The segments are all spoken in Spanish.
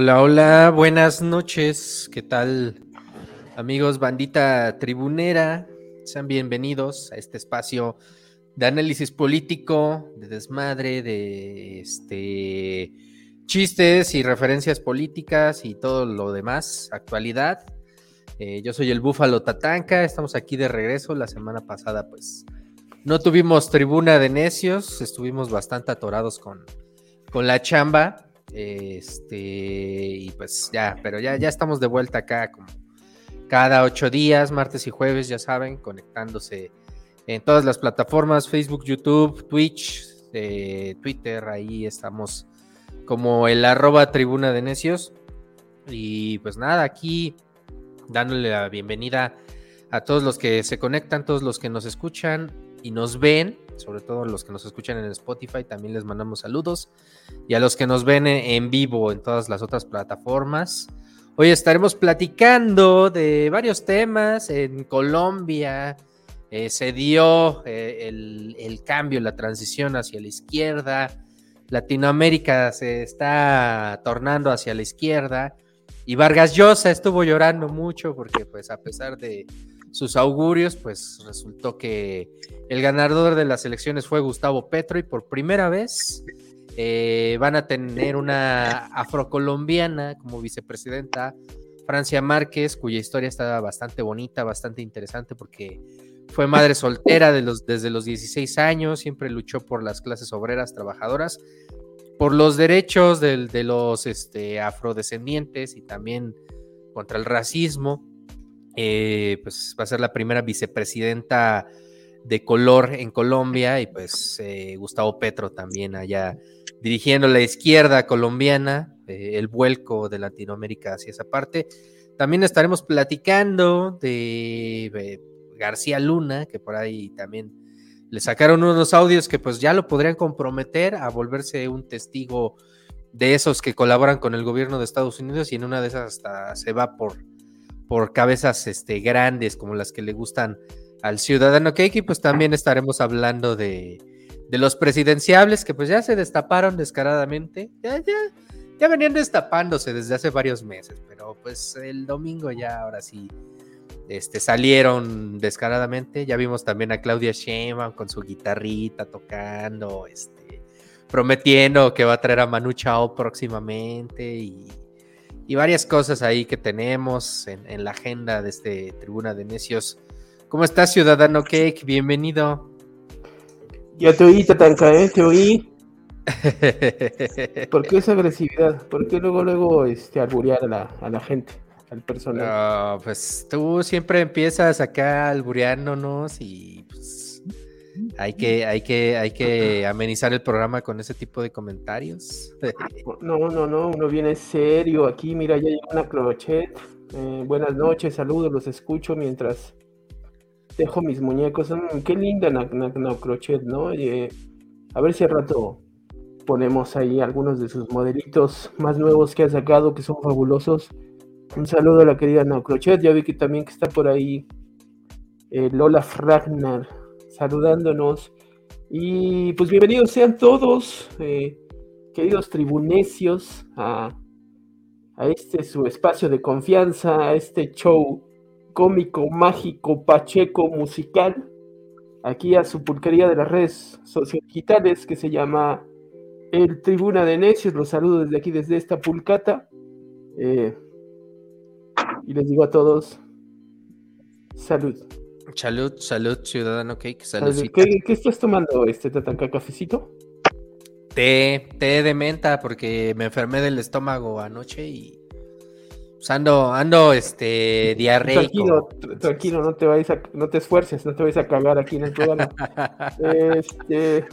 Hola, hola, buenas noches. ¿Qué tal, amigos, bandita tribunera? Sean bienvenidos a este espacio de análisis político, de desmadre, de este chistes y referencias políticas y todo lo demás, actualidad. Eh, yo soy el Búfalo Tatanca, estamos aquí de regreso. La semana pasada, pues, no tuvimos tribuna de necios, estuvimos bastante atorados con, con la chamba. Este, y pues ya, pero ya, ya estamos de vuelta acá como cada ocho días, martes y jueves, ya saben, conectándose en todas las plataformas, Facebook, YouTube, Twitch, eh, Twitter, ahí estamos como el arroba tribuna de necios. Y pues nada, aquí dándole la bienvenida a todos los que se conectan, todos los que nos escuchan y nos ven sobre todo los que nos escuchan en Spotify, también les mandamos saludos. Y a los que nos ven en vivo en todas las otras plataformas. Hoy estaremos platicando de varios temas. En Colombia eh, se dio eh, el, el, cambio, la transición hacia la izquierda. Latinoamérica se está tornando hacia la izquierda. Y Vargas Llosa estuvo llorando mucho porque pues a pesar de sus augurios, pues resultó que el ganador de las elecciones fue Gustavo Petro y por primera vez eh, van a tener una afrocolombiana como vicepresidenta, Francia Márquez, cuya historia está bastante bonita, bastante interesante porque fue madre soltera de los, desde los 16 años, siempre luchó por las clases obreras trabajadoras, por los derechos de, de los este, afrodescendientes y también contra el racismo. Eh, pues va a ser la primera vicepresidenta de color en Colombia y pues eh, Gustavo Petro también allá dirigiendo la izquierda colombiana, eh, el vuelco de Latinoamérica hacia esa parte. También estaremos platicando de García Luna, que por ahí también le sacaron unos audios que pues ya lo podrían comprometer a volverse un testigo de esos que colaboran con el gobierno de Estados Unidos y en una de esas hasta se va por por cabezas este, grandes como las que le gustan al ciudadano y pues también estaremos hablando de, de, los presidenciables que pues ya se destaparon descaradamente, ya, ya, ya venían destapándose desde hace varios meses, pero pues el domingo ya ahora sí este, salieron descaradamente, ya vimos también a Claudia Sheinbaum con su guitarrita tocando, este, prometiendo que va a traer a Manu Chao próximamente y y varias cosas ahí que tenemos en, la agenda de este Tribuna de Necios. ¿Cómo estás, Ciudadano Cake? Bienvenido. Ya te oí, Tatanka, ¿eh? Te oí. ¿Por qué esa agresividad? ¿Por qué luego, luego, este, alburear a la, a la gente, al personal? pues tú siempre empiezas acá albureándonos y pues hay que, hay que, hay que amenizar el programa con ese tipo de comentarios. No, no, no, uno viene serio aquí, mira, ya llegó una crochet. Eh, buenas noches, saludos, los escucho mientras dejo mis muñecos. Mm, qué linda una crochet, ¿no? a ver si al rato ponemos ahí algunos de sus modelitos más nuevos que ha sacado, que son fabulosos. Un saludo a la querida Crochet, ya vi que también que está por ahí eh, Lola Fragner saludándonos. Y pues bienvenidos sean todos, eh, queridos tribunecios, a, este su espacio de confianza, a este show cómico, mágico, pacheco, musical, aquí a su pulquería de las redes sociodigitales que se llama El Tribuna de Necios. Los saludo desde aquí, desde esta pulcata. Eh, y les digo a todos, salud. Salud, salud, ciudadano cake, salud. ¿Qué, estás tomando, este tatanca cafecito? Té, té de menta, porque me enfermé del estómago anoche y pues, ando, ando, este, diarreico. Tranquilo, tranquilo, no te vayas a, no te esfuerces, no te vayas a cagar aquí en el programa. este,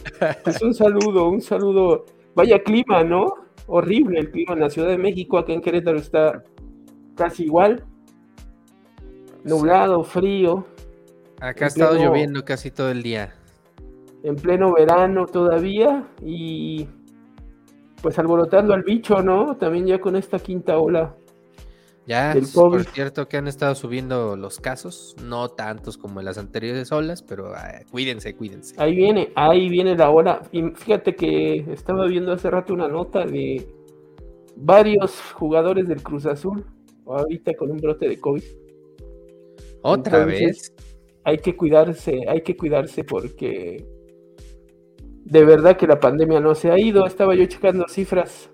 pues un saludo, un saludo. Vaya clima, ¿no? Horrible el clima en la Ciudad de México, acá en Querétaro está casi igual. Nublado, frío, Acá ha estado lloviendo casi todo el día. En pleno verano todavía y pues alborotando al bicho, ¿no? También ya con esta quinta ola. Ya, por cierto que han estado subiendo los casos, no tantos como en las anteriores olas, pero ah, cuídense, cuídense. Ahí viene, ahí viene la ola. Y fíjate que estaba viendo hace rato una nota de varios jugadores del Cruz Azul ahorita con un brote de COVID. ¿Otra vez? Hay que cuidarse, hay que cuidarse porque de verdad que la pandemia no se ha ido. Estaba yo checando cifras.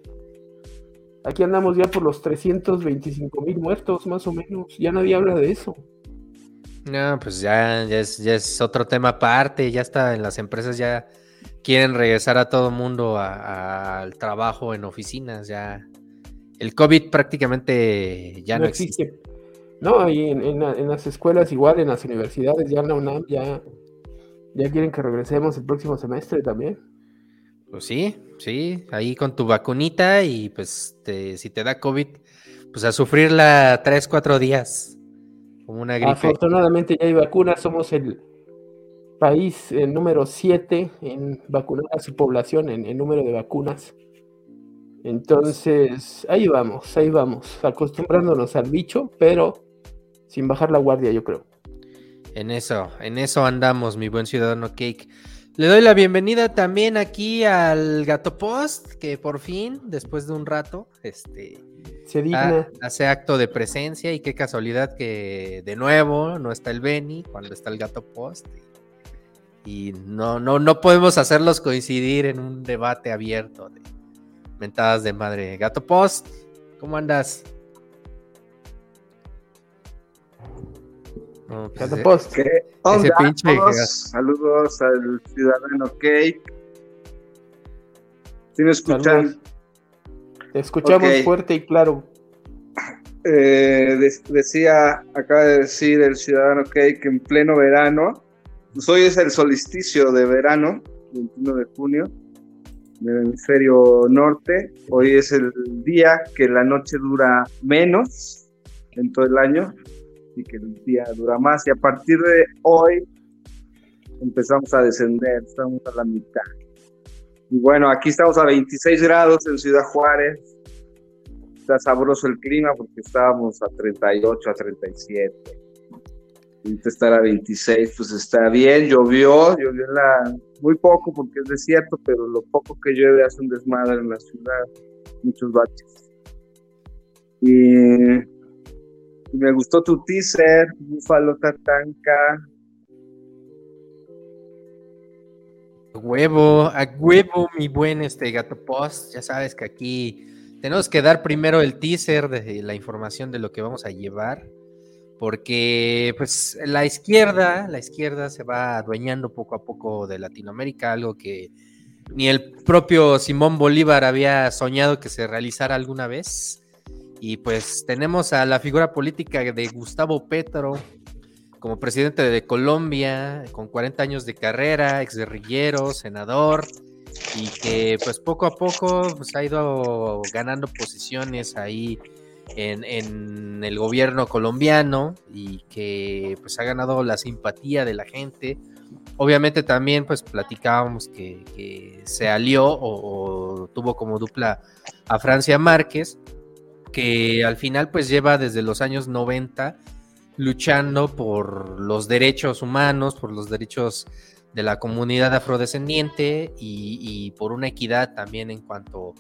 Aquí andamos ya por los 325 mil muertos, más o menos. Ya nadie habla de eso. No, pues ya, ya, es, ya es otro tema aparte. Ya está en las empresas, ya quieren regresar a todo mundo al trabajo en oficinas. Ya el COVID prácticamente ya no, existe. No, y en, las escuelas igual, en las universidades, ya la UNAM ya, ya quieren que regresemos el próximo semestre también. Pues sí, sí, ahí con tu vacunita y pues si te da COVID, pues a sufrirla tres, cuatro días, como una gripe. Afortunadamente ya hay vacunas, somos el país el número siete en vacunar a su población, en el número de vacunas. Entonces, ahí vamos, ahí vamos, acostumbrándonos al bicho, pero sin bajar la guardia, yo creo. En eso, en eso andamos, mi buen ciudadano Cake. Le doy la bienvenida también aquí al Gato Post, que por fin, después de un rato, este, se digna. hace acto de presencia y qué casualidad que de nuevo no está el Benny cuando está el Gato Post. Y no, no, no podemos hacerlos coincidir en un debate abierto de, Mentadas de madre. Gato Post, ¿cómo andas? Pues, Gato Post, ¿qué onda? Saludos al ciudadano Cake. ¿Sí me escuchan? Te escuchamos fuerte y claro. Eh, decía, acaba de decir el ciudadano Cake en pleno verano. Pues hoy es el solsticio de verano, 21 de junio del hemisferio norte. Hoy es el día que la noche dura menos en todo el año y que el día dura más. Y a partir de hoy empezamos a descender, estamos a la mitad. Y bueno, aquí estamos a 26 grados en Ciudad Juárez. Está sabroso el clima porque estábamos a 38, a 37. Ahorita estar a 26, pues está bien. Llovió, llovió la muy poco porque es desierto, pero lo poco que llueve hace un desmadre en la ciudad, muchos baches. Y, me gustó tu teaser, Búfalo Tatanka. huevo, a huevo, mi buen este gato post. Ya sabes que aquí tenemos que dar primero el teaser de la información de lo que vamos a llevar porque pues la izquierda, la izquierda se va adueñando poco a poco de Latinoamérica, algo que ni el propio Simón Bolívar había soñado que se realizara alguna vez. Y pues tenemos a la figura política de Gustavo Petro como presidente de Colombia, con 40 años de carrera, ex guerrillero, senador, y que pues poco a poco pues, ha ido ganando posiciones ahí en, el gobierno colombiano y que pues ha ganado la simpatía de la gente. Obviamente también pues platicábamos que, se alió o, tuvo como dupla a Francia Márquez, que al final pues lleva desde los años 90 luchando por los derechos humanos, por los derechos de la comunidad afrodescendiente y, por una equidad también en cuanto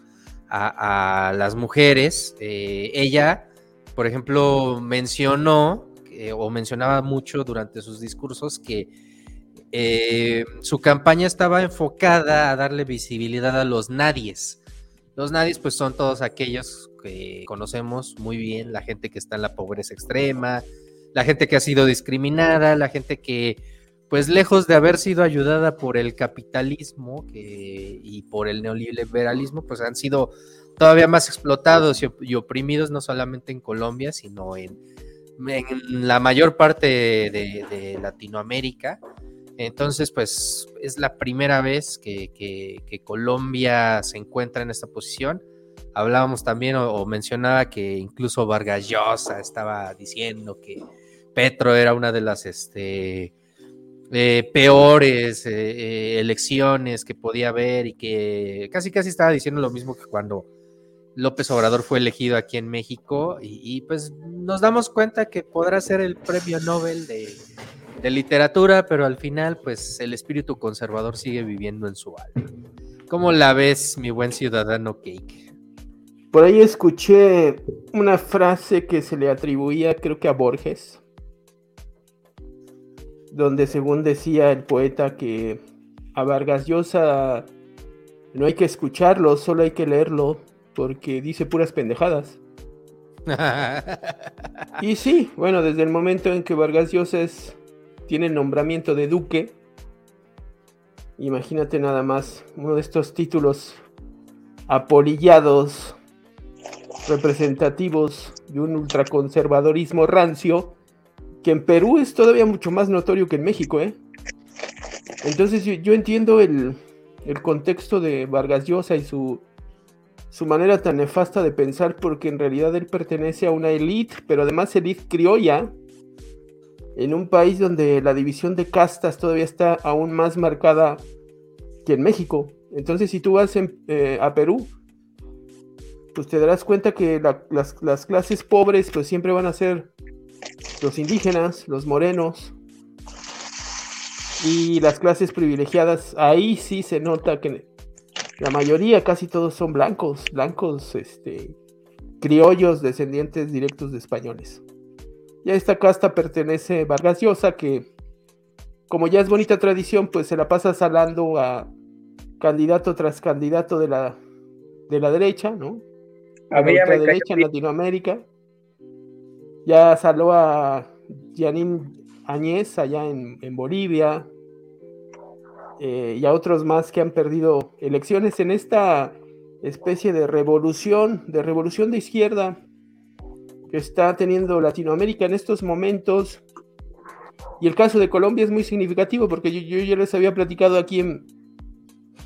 a, las mujeres. Eh, ella, por ejemplo, mencionó o mencionaba mucho durante sus discursos que eh, su campaña estaba enfocada a darle visibilidad a los nadies. Los nadies pues son todos aquellos que conocemos muy bien, la gente que está en la pobreza extrema, la gente que ha sido discriminada, la gente que pues lejos de haber sido ayudada por el capitalismo y por el neoliberalismo, pues han sido todavía más explotados y, oprimidos, no solamente en Colombia, sino en, la mayor parte de, Latinoamérica. Entonces, pues es la primera vez que, Colombia se encuentra en esta posición. Hablábamos también o, mencionaba que incluso Vargas Llosa estaba diciendo que Petro era una de las este, eh, peores eh, eh, elecciones que podía haber y que casi casi estaba diciendo lo mismo que cuando López Obrador fue elegido aquí en México y, pues nos damos cuenta que podrá ser el premio Nobel de, literatura, pero al final pues el espíritu conservador sigue viviendo en su alma. ¿Cómo la ves, mi buen ciudadano Cake? Por ahí escuché una frase que se le atribuía, creo que a Borges, donde según decía el poeta que a Vargas Llosa no hay que escucharlo, solo hay que leerlo, porque dice puras pendejadas. y sí, bueno, desde el momento en que Vargas Llosa tiene el nombramiento de duque, imagínate nada más uno de estos títulos apolillados, representativos de un ultraconservadorismo rancio, que en Perú es todavía mucho más notorio que en México, ¿eh? Entonces yo, entiendo el, el, contexto de Vargas Llosa y su, su manera tan nefasta de pensar, porque en realidad él pertenece a una élite, pero además élite criolla, en un país donde la división de castas todavía está aún más marcada que en México. Entonces si tú vas eh, a Perú, pues te darás cuenta que las, las clases pobres pues siempre van a ser los indígenas, los morenos, y las clases privilegiadas, ahí sí se nota que la mayoría, casi todos son blancos, blancos, este, criollos, descendientes directos de españoles. Y a esta casta pertenece Vargas Llosa, que como ya es bonita tradición, pues se la pasa salando a candidato tras candidato de la, de la derecha, ¿no? A la derecha en Latinoamérica. Ya saló a Yanin Añez allá en, Bolivia eh, y a otros más que han perdido elecciones en esta especie de revolución, de revolución de izquierda que está teniendo Latinoamérica en estos momentos. Y el caso de Colombia es muy significativo porque yo, yo ya les había platicado aquí en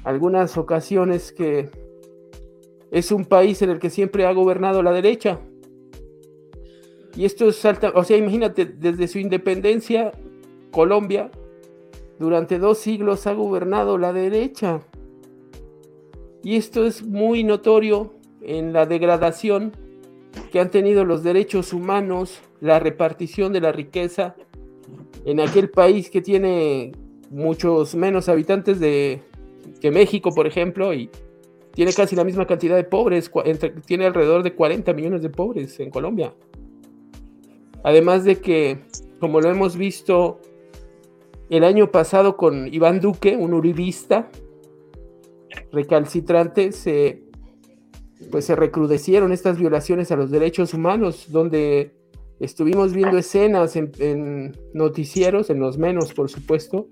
algunas ocasiones que es un país en el que siempre ha gobernado la derecha. Y esto es alta, o sea, imagínate, desde su independencia, Colombia, durante dos siglos ha gobernado la derecha. Y esto es muy notorio en la degradación que han tenido los derechos humanos, la repartición de la riqueza en aquel país que tiene muchos menos habitantes de, que México, por ejemplo, y tiene casi la misma cantidad de pobres, tiene alrededor de 40 millones de pobres en Colombia. Además de que, como lo hemos visto el año pasado con Iván Duque, un uribista recalcitrante, se, pues se recrudecieron estas violaciones a los derechos humanos, donde estuvimos viendo escenas en, en noticieros, en los menos por supuesto,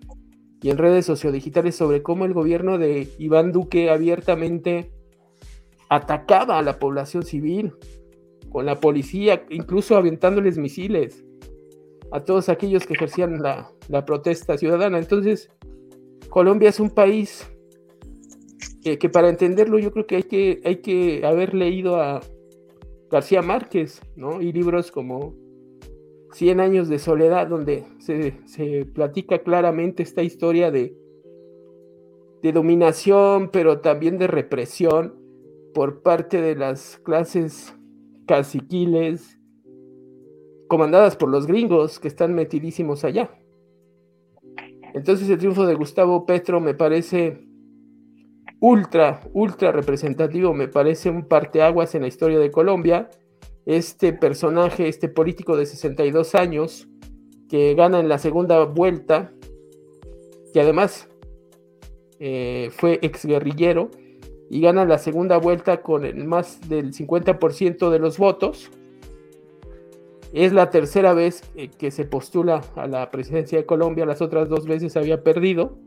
y en redes sociodigitales sobre cómo el gobierno de Iván Duque abiertamente atacaba a la población civil, con la policía, incluso aventándoles misiles a todos aquellos que ejercían la, protesta ciudadana. Entonces, Colombia es un país que, para entenderlo yo creo que hay, que hay que haber leído a García Márquez, ¿no? Y libros como Cien años de soledad, donde se, se platica claramente esta historia de, de dominación, pero también de represión por parte de las clases caciquiles, comandadas por los gringos que están metidísimos allá. Entonces el triunfo de Gustavo Petro me parece ultra, ultra representativo, me parece un parteaguas en la historia de Colombia. Este personaje, este político de 62 años, que gana en la segunda vuelta, que además eh, fue exguerrillero, y gana la segunda vuelta con el más del 50% de los votos. Es la tercera vez que se postula a la presidencia de Colombia, las otras dos veces había perdido,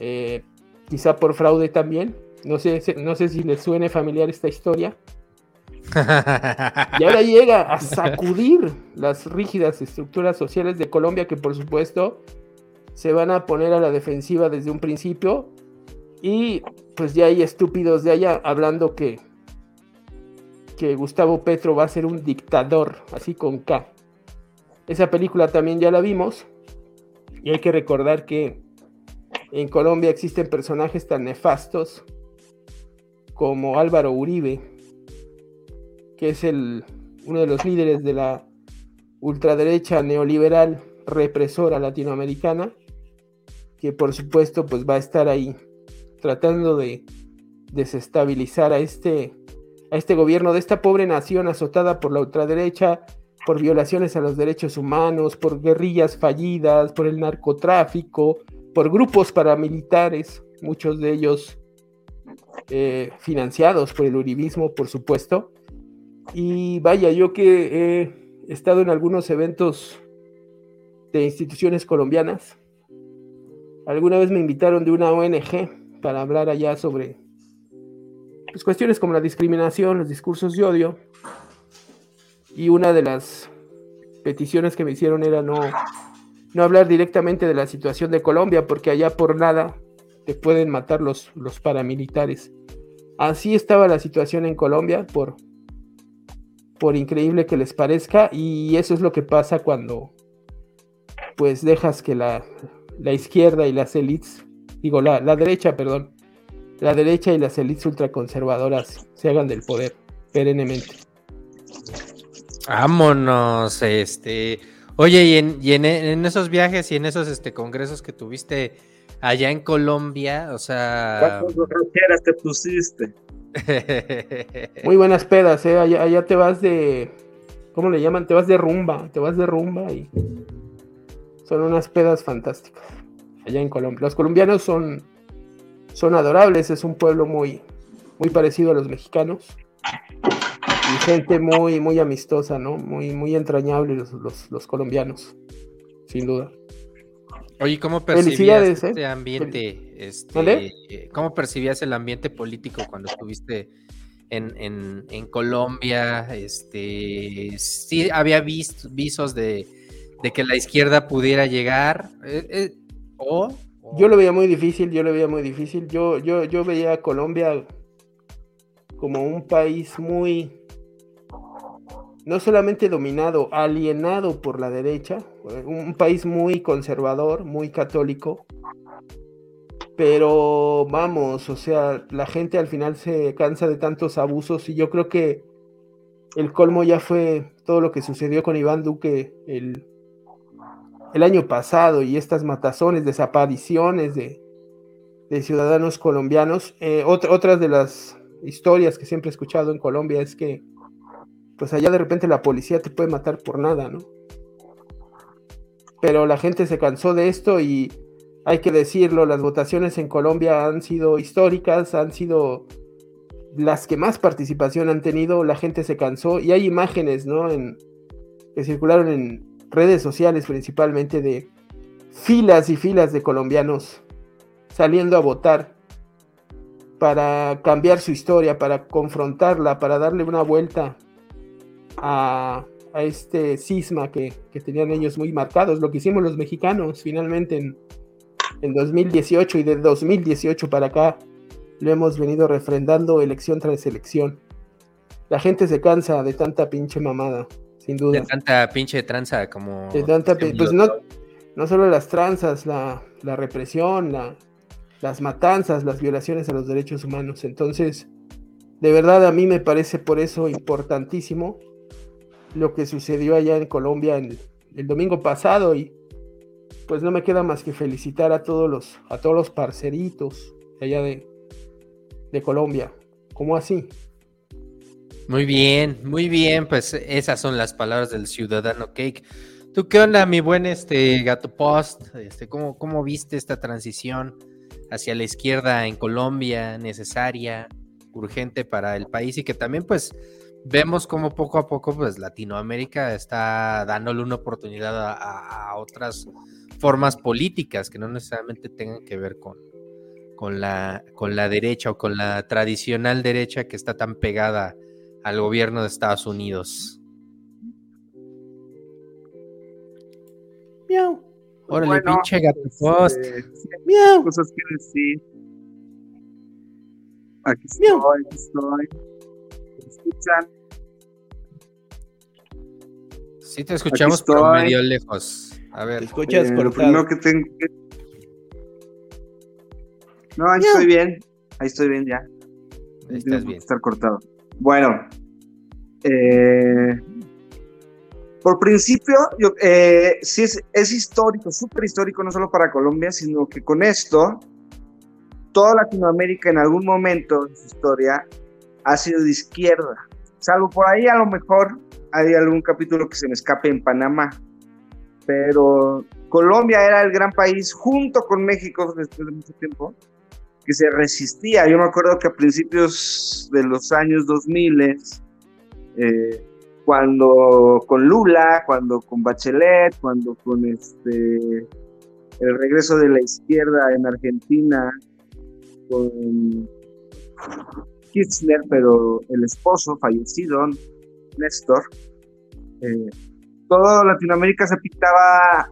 eh, quizá por fraude también. No sé, no sé si les suene familiar esta historia. Y ahora llega a sacudir las rígidas estructuras sociales de Colombia que por supuesto se van a poner a la defensiva desde un principio y pues ya hay estúpidos de allá hablando que, que Gustavo Petro va a ser un dictador, así con K. Esa película también ya la vimos. Y hay que recordar que en Colombia existen personajes tan nefastos como Álvaro Uribe, que es el, uno de los líderes de la ultraderecha neoliberal represora latinoamericana, que por supuesto pues va a estar ahí tratando de desestabilizar a este a este gobierno de esta pobre nación azotada por la ultraderecha, por violaciones a los derechos humanos, por guerrillas fallidas, por el narcotráfico, por grupos paramilitares, muchos de ellos eh, financiados por el uribismo, por supuesto. Y vaya, yo que he estado en algunos eventos de instituciones colombianas, alguna vez me invitaron de una ONG para hablar allá sobre pues, cuestiones como la discriminación, los discursos de odio. Y una de las peticiones que me hicieron era no, no hablar directamente de la situación de Colombia, porque allá por nada te pueden matar los, los paramilitares. Así estaba la situación en Colombia, por, por increíble que les parezca, y eso es lo que pasa cuando pues dejas que la, la izquierda y las élites, digo, la, la derecha, perdón, la derecha y las élites ultraconservadoras se hagan del poder perennemente. Vámonos, este. Oye, y, en, y en, esos viajes y en esos este, congresos que tuviste allá en Colombia, o sea. ¿Cuántas te pusiste? Muy buenas pedas, ¿eh? Allá, te vas de. ¿Cómo le llaman? Te vas de rumba, te vas de rumba y. Son unas pedas fantásticas. Allá en Colombia. Los colombianos son son adorables, es un pueblo muy, muy parecido a los mexicanos. Y gente muy, muy amistosa, ¿no? Muy, muy entrañable los, colombianos, sin duda. Oye, ¿cómo percibías ¿eh? este ambiente? Este, ¿Cómo percibías el ambiente político cuando estuviste en, Colombia? Este, sí había visos de, que la izquierda pudiera llegar, eh, eh, o yo lo veía muy difícil, yo lo veía muy difícil. Yo, yo, yo veía a Colombia como un país muy, no solamente dominado, alienado por la derecha, un país muy conservador, muy católico, pero vamos, o sea, la gente al final se cansa de tantos abusos y yo creo que el colmo ya fue todo lo que sucedió con Iván Duque el el año pasado y estas matazones, desapariciones de, ciudadanos colombianos. Eh, otras de las historias que siempre he escuchado en Colombia es que, pues allá de repente la policía te puede matar por nada, ¿no? Pero la gente se cansó de esto y hay que decirlo, las votaciones en Colombia han sido históricas, han sido las que más participación han tenido, la gente se cansó y hay imágenes, ¿no? Que circularon en, redes sociales principalmente de filas y filas de colombianos saliendo a votar para cambiar su historia, para confrontarla, para darle una vuelta a, este cisma que, tenían ellos muy marcados, lo que hicimos los mexicanos finalmente en, en 2018 y de 2018 para acá lo hemos venido refrendando elección tras elección. La gente se cansa de tanta pinche mamada sin duda. De tanta pinche tranza como... De tanta, pues no, no solo las tranzas, la, represión, las matanzas, las violaciones a los derechos humanos. Entonces, de verdad a mí me parece por eso importantísimo lo que sucedió allá en Colombia el, domingo pasado y pues no me queda más que felicitar a todos los, a todos los parceritos allá de, de Colombia. ¿Cómo así? Muy bien, muy bien, pues esas son las palabras del ciudadano Cake. ¿Tú qué onda, mi buen este Gato Post? Este, ¿cómo, ¿Cómo viste esta transición hacia la izquierda en Colombia, necesaria, urgente para el país y que también pues vemos como poco a poco pues Latinoamérica está dándole una oportunidad a, otras formas políticas que no necesariamente tengan que ver con, con, la, con la derecha o con la tradicional derecha que está tan pegada al gobierno de Estados Unidos. Miau. Órale, pinche gato este, post. Miau. Cosas que decir. Aquí estoy, aquí estoy. ¿Me escuchan? Sí, te escuchamos, pero medio lejos. A ver. ¿Te escuchas eh, Lo primero que tengo que. No, ahí estoy bien. Ahí estoy bien ya. Ahí estás bien. Estar cortado. Bueno, eh, por principio, yo, eh, sí es, es histórico, súper histórico, no solo para Colombia, sino que con esto, toda Latinoamérica en algún momento de su historia ha sido de izquierda. Salvo por ahí a lo mejor hay algún capítulo que se me escape en Panamá. Pero Colombia era el gran país junto con México después de mucho tiempo que se resistía. Yo me acuerdo que a principios de los años 2000, eh, cuando con Lula, cuando con Bachelet, cuando con este el regreso de la izquierda en Argentina, con Kirchner, pero el esposo fallecido, Néstor, eh, toda Latinoamérica se pintaba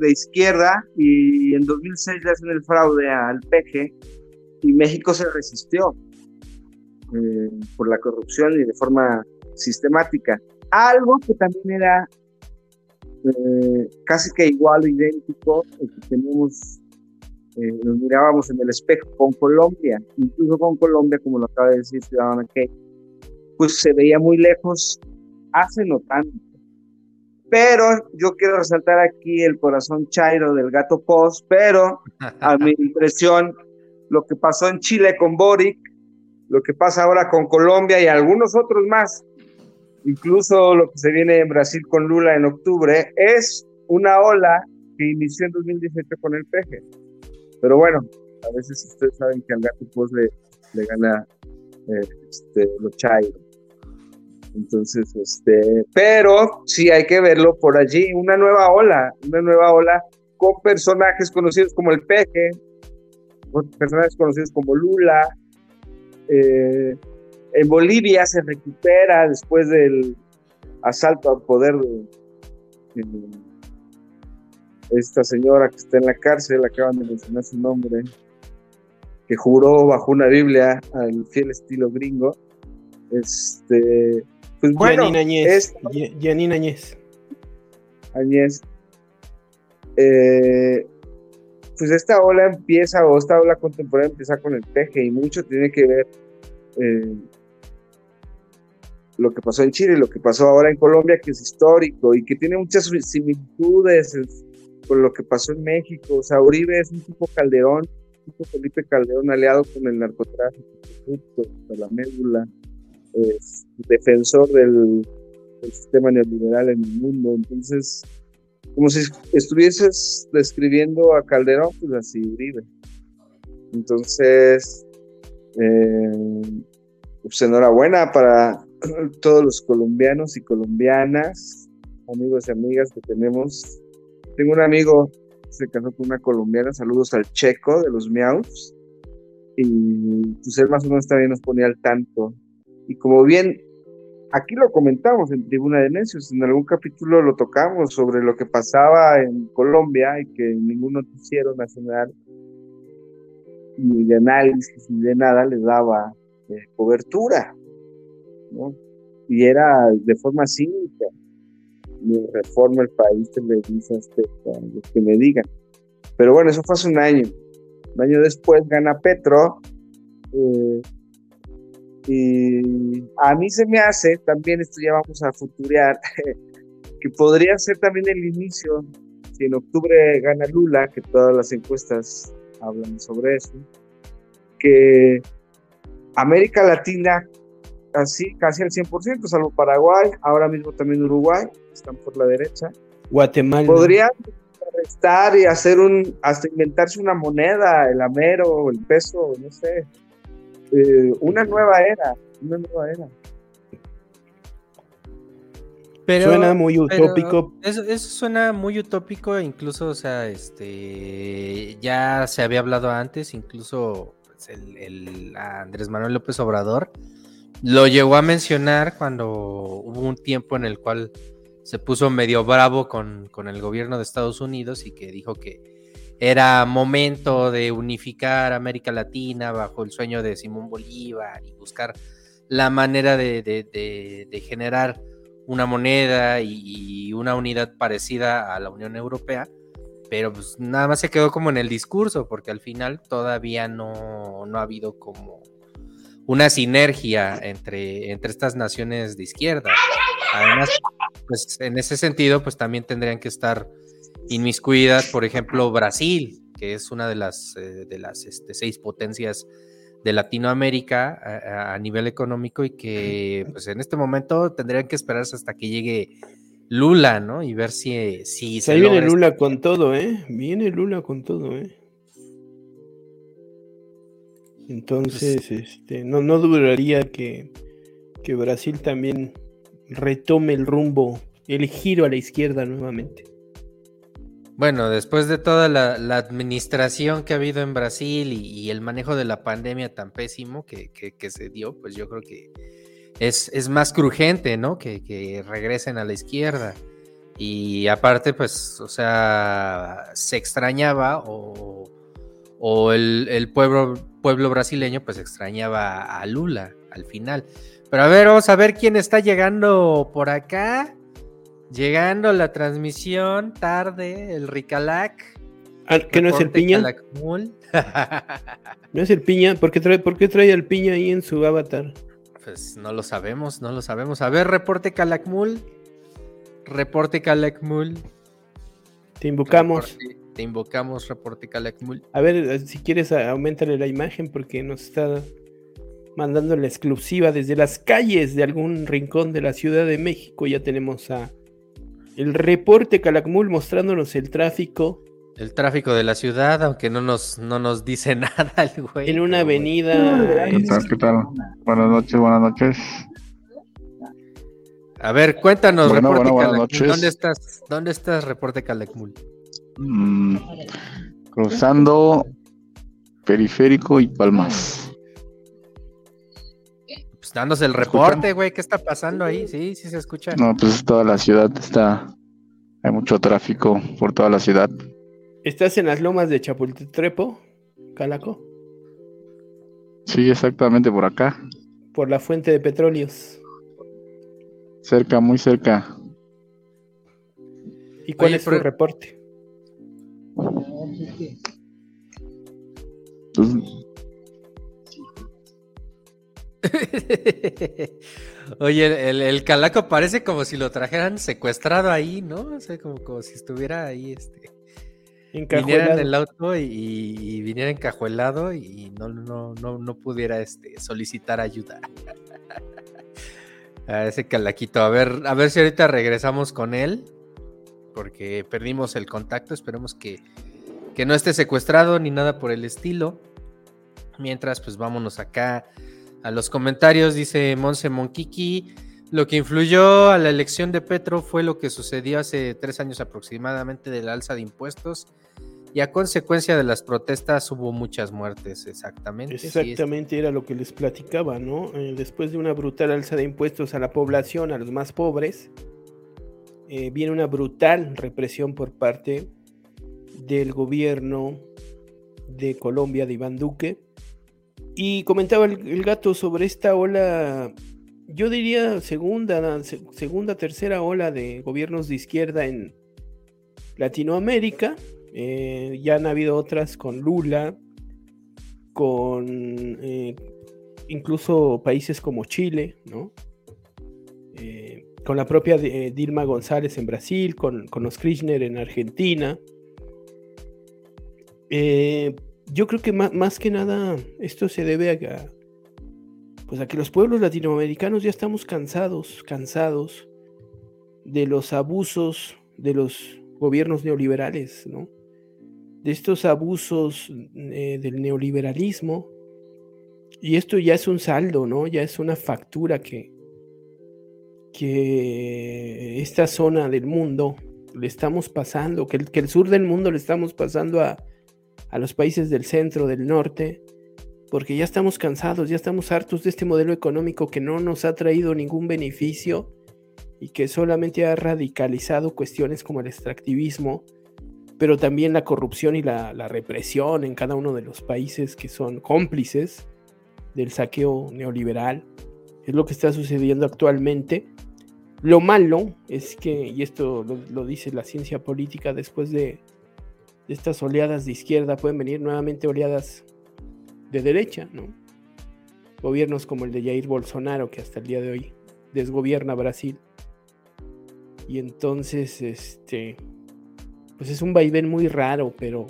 de izquierda y en 2006 le hacen el fraude al PG y México se resistió eh, por la corrupción y de forma sistemática. Algo que también era eh, casi que igual o idéntico, que tenemos, eh, nos mirábamos en el espejo con Colombia, incluso con Colombia, como lo acaba de decir Ciudadana Kate, pues se veía muy lejos hace no tanto. Pero yo quiero resaltar aquí el corazón chairo del gato Post, pero a mi impresión, lo que pasó en Chile con Boric, lo que pasa ahora con Colombia y algunos otros más, incluso lo que se viene en Brasil con Lula en octubre, es una ola que inició en 2018 con el peje. Pero bueno, a veces ustedes saben que al gato Post le, le gana eh, este, lo chairo. Entonces, este, pero sí hay que verlo por allí, una nueva ola, una nueva ola con personajes conocidos como el Peje, con personajes conocidos como Lula. Eh, en Bolivia se recupera después del asalto al poder de, esta señora que está en la cárcel, acaban de mencionar su nombre, que juró bajo una Biblia al fiel estilo gringo. Este, pues bueno, Janine Añez. Janine Añez. Añez. Eh, pues esta ola empieza, o esta ola contemporánea empieza con el peje, y mucho tiene que ver eh, lo que pasó en Chile, lo que pasó ahora en Colombia, que es histórico y que tiene muchas similitudes con lo que pasó en México. O sea, Uribe es un tipo Calderón, un tipo Felipe Calderón aliado con el narcotráfico, de la médula es defensor del, sistema neoliberal en el mundo. Entonces, como si estuvieses describiendo a Calderón, pues así Uribe. Entonces, eh, pues enhorabuena para todos los colombianos y colombianas, amigos y amigas que tenemos. Tengo un amigo que se casó con una colombiana, saludos al Checo de los Miaus. Y pues él más o menos también nos ponía al tanto y como bien aquí lo comentamos en Tribuna de Necios, en algún capítulo lo tocamos sobre lo que pasaba en Colombia y que ningún noticiero nacional ni de análisis ni de nada le daba eh, cobertura, ¿no? Y era de forma cínica, ni reforma el país televisa Azteca, lo que me digan. Pero bueno, eso fue hace un año. Un año después gana Petro, eh, y a mí se me hace, también esto ya vamos a futurear, que podría ser también el inicio, si en octubre gana Lula, que todas las encuestas hablan sobre eso, que América Latina, así casi al 100%, salvo Paraguay, ahora mismo también Uruguay, están por la derecha. Guatemala. Podrían estar y hacer un, hasta inventarse una moneda, el amero, el peso, no sé, eh, una nueva era, una nueva era. Pero, suena muy utópico. Eso, suena muy utópico, incluso, o sea, este, ya se había hablado antes, incluso pues, el, Andrés Manuel López Obrador lo llegó a mencionar cuando hubo un tiempo en el cual se puso medio bravo con, con el gobierno de Estados Unidos y que dijo que era momento de unificar América Latina bajo el sueño de Simón Bolívar y buscar la manera de, generar una moneda y, una unidad parecida a la Unión Europea, pero pues nada más se quedó como en el discurso, porque al final todavía no, no ha habido como una sinergia entre, entre estas naciones de izquierda. Además, pues en ese sentido, pues también tendrían que estar inmiscuidas, por ejemplo, Brasil, que es una de las, eh, de las este, seis potencias de Latinoamérica a, nivel económico y que pues en este momento tendrían que esperarse hasta que llegue Lula, ¿no? Y ver si, si se viene Lula con todo, ¿eh? Viene Lula con todo, ¿eh? Entonces, pues este, no, no duraría que, que Brasil también retome el rumbo, el giro a la izquierda nuevamente. Bueno, después de toda la, administración que ha habido en Brasil y, el manejo de la pandemia tan pésimo que, se dio, pues yo creo que es, es más crujente, ¿no? Que, regresen a la izquierda. Y aparte, pues, o sea, se extrañaba o, el, pueblo, pueblo brasileño, pues extrañaba a Lula al final. Pero a ver, vamos a ver quién está llegando por acá. Llegando la transmisión tarde, el Ricalac. Ah, ¿Que no es el piña? ¿No es el piña? ¿Por qué, trae, ¿Por qué trae al piña ahí en su avatar? Pues no lo sabemos, no lo sabemos. A ver, reporte Calakmul. Reporte Calakmul. Te invocamos. Te invocamos, reporte Calakmul. A ver, si quieres, aumentale la imagen porque nos está mandando la exclusiva desde las calles de algún rincón de la Ciudad de México. Ya tenemos a el reporte Calakmul mostrándonos el tráfico. El tráfico de la ciudad, aunque no nos, no nos dice nada el güey. En una avenida. ¿Qué tal? ¿Qué tal? Buenas noches, buenas noches. A ver, cuéntanos, reporte buenas noches. ¿Dónde estás? ¿Dónde estás, reporte Calakmul? Mm, cruzando Periférico y Palmas. Pues dándose el reporte, güey, ¿qué está pasando ahí? Sí, sí se escucha. No, pues toda la ciudad está, hay mucho tráfico por toda la ciudad. ¿Estás en las lomas de Chapultepec, Calaco? Sí, exactamente por acá. Por la fuente de petróleos. Cerca, muy cerca. ¿Y cuál es tu reporte? Oye, el, calaco parece como si lo trajeran secuestrado ahí, ¿no? O sea, como, como si estuviera ahí, este. Viniera en el auto y, viniera encajuelado y no, no, no, no pudiera este, solicitar ayuda. a ese calaquito. A ver, a ver si ahorita regresamos con él. Porque perdimos el contacto. Esperemos que, que no esté secuestrado ni nada por el estilo. Mientras, pues vámonos acá a los comentarios, dice Monse Monkiki. Lo que influyó a la elección de Petro fue lo que sucedió hace tres años aproximadamente de la alza de impuestos y a consecuencia de las protestas hubo muchas muertes, exactamente. Exactamente, era lo que les platicaba, ¿no? Eh, después de una brutal alza de impuestos a la población, a los más pobres, eh, viene una brutal represión por parte del gobierno de Colombia, de Iván Duque, y comentaba el, gato sobre esta ola, yo diría segunda, segunda, tercera ola de gobiernos de izquierda en Latinoamérica. Eh, ya han habido otras con Lula, con eh, incluso países como Chile, ¿no? Con la propia Dilma González en Brasil, con, con los Kirchner en Argentina. Eh, yo creo que más, que nada esto se debe a, pues a que los pueblos latinoamericanos ya estamos cansados, cansados de los abusos de los gobiernos neoliberales, ¿no? De estos abusos eh, del neoliberalismo. Y esto ya es un saldo, ¿no? Ya es una factura que, que esta zona del mundo le estamos pasando, que que el sur del mundo le estamos pasando a, a los países del centro, del norte, porque ya estamos cansados, ya estamos hartos de este modelo económico que no nos ha traído ningún beneficio y que solamente ha radicalizado cuestiones como el extractivismo, pero también la corrupción y la, represión en cada uno de los países que son cómplices del saqueo neoliberal. Es lo que está sucediendo actualmente. Lo malo es que, y esto lo dice la ciencia política después de estas oleadas de izquierda pueden venir nuevamente oleadas de derecha, ¿no? Gobiernos como el de Jair Bolsonaro, que hasta el día de hoy desgobierna Brasil. Y entonces, este, pues es un vaivén muy raro, pero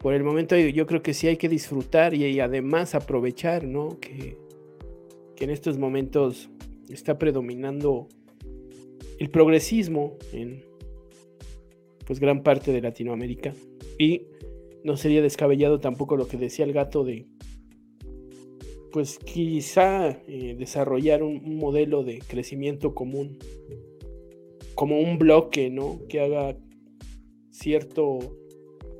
por el momento yo creo que sí hay que disfrutar y, además aprovechar, ¿no? Que, que, en estos momentos está predominando el progresismo en pues gran parte de Latinoamérica y no sería descabellado tampoco lo que decía el gato de pues quizá eh, desarrollar un, modelo de crecimiento común como un bloque, ¿no? Que haga cierto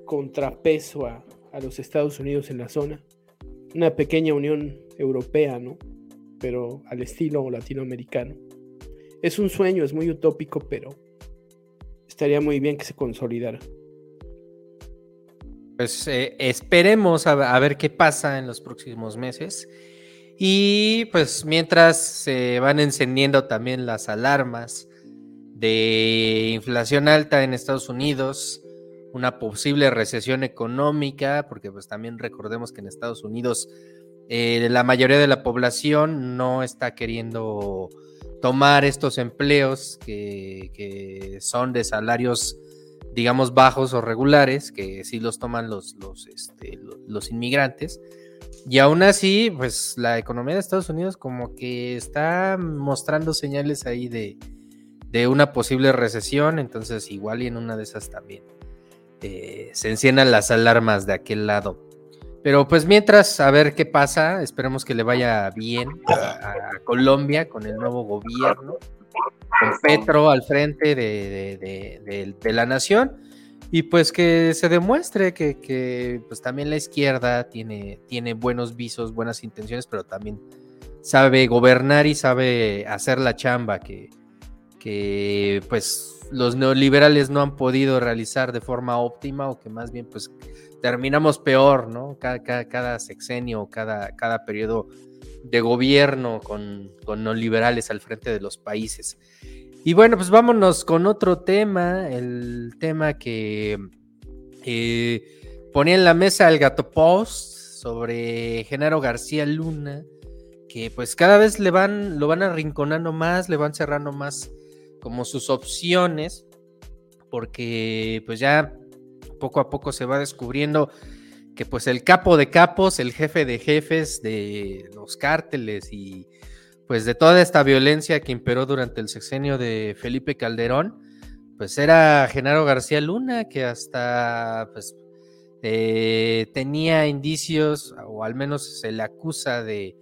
contrapeso a, los Estados Unidos en la zona. Una pequeña Unión Europea, ¿no? Pero al estilo latinoamericano. Es un sueño, es muy utópico, pero estaría muy bien que se consolidara. Pues eh, esperemos a, ver qué pasa en los próximos meses. Y pues mientras se van encendiendo también las alarmas de inflación alta en Estados Unidos, una posible recesión económica, porque pues también recordemos que en Estados Unidos eh, la mayoría de la población no está queriendo tomar estos empleos que, que son de salarios digamos, bajos o regulares, que sí los toman los, los, este, los, inmigrantes. Y aún así, pues la economía de Estados Unidos como que está mostrando señales ahí de, de una posible recesión, entonces igual y en una de esas también eh, se enciendan las alarmas de aquel lado. Pero pues mientras, a ver qué pasa, esperemos que le vaya bien a Colombia con el nuevo gobierno con Petro al frente de, la nación y pues que se demuestre que, pues también la izquierda tiene, tiene buenos visos, buenas intenciones, pero también sabe gobernar y sabe hacer la chamba que, que pues los neoliberales no han podido realizar de forma óptima o que más bien pues terminamos peor, ¿no? Cada, cada, sexenio, cada, cada periodo de gobierno con, con neoliberales al frente de los países. Y bueno, pues vámonos con otro tema, el tema que eh, ponía en la mesa el gato post sobre Genaro García Luna, que pues cada vez le van, lo van arrinconando más, le van cerrando más como sus opciones, porque pues ya poco a poco se va descubriendo que pues el capo de capos, el jefe de jefes de los cárteles y pues de toda esta violencia que imperó durante el sexenio de Felipe Calderón, pues era Genaro García Luna, que hasta pues eh, tenía indicios, o al menos se le acusa de,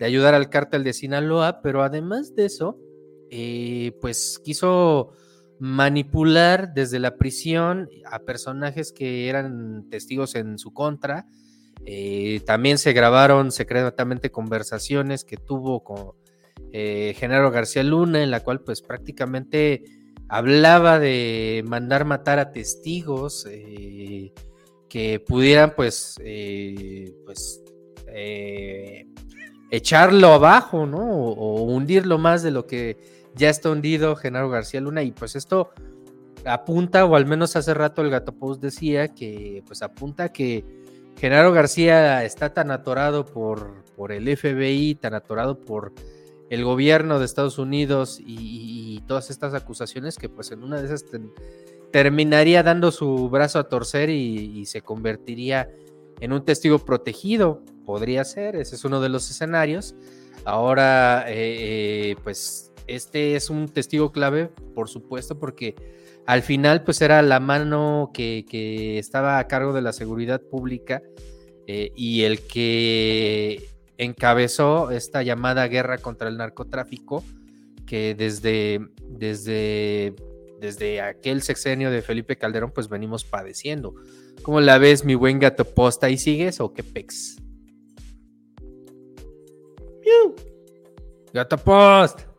ayudar al cártel de Sinaloa, pero además de eso, eh, pues quiso manipular desde la prisión a personajes que eran testigos en su contra. Eh, también se grabaron secretamente conversaciones que tuvo con, eh, Genaro García Luna, en la cual pues prácticamente hablaba de mandar matar a testigos eh, que pudieran pues, eh, pues echarlo abajo, ¿no? O, hundirlo más de lo que ya está hundido Genaro García Luna y pues esto apunta, o al menos hace rato el Gato Post decía que pues apunta que Genaro García está tan atorado por, por el FBI, tan atorado por el gobierno de Estados Unidos y, todas estas acusaciones que pues en una de esas terminaría dando su brazo a torcer y, se convertiría en un testigo protegido. Podría ser, ese es uno de los escenarios. Ahora, eh, eh, pues este es un testigo clave, por supuesto, porque al final pues era la mano que, estaba a cargo de la seguridad pública eh, y el que encabezó esta llamada guerra contra el narcotráfico que desde, desde, desde aquel sexenio de Felipe Calderón pues venimos padeciendo. ¿Cómo la ves, mi buen gato post? ¿Ahí sigues o qué pex? Gato post.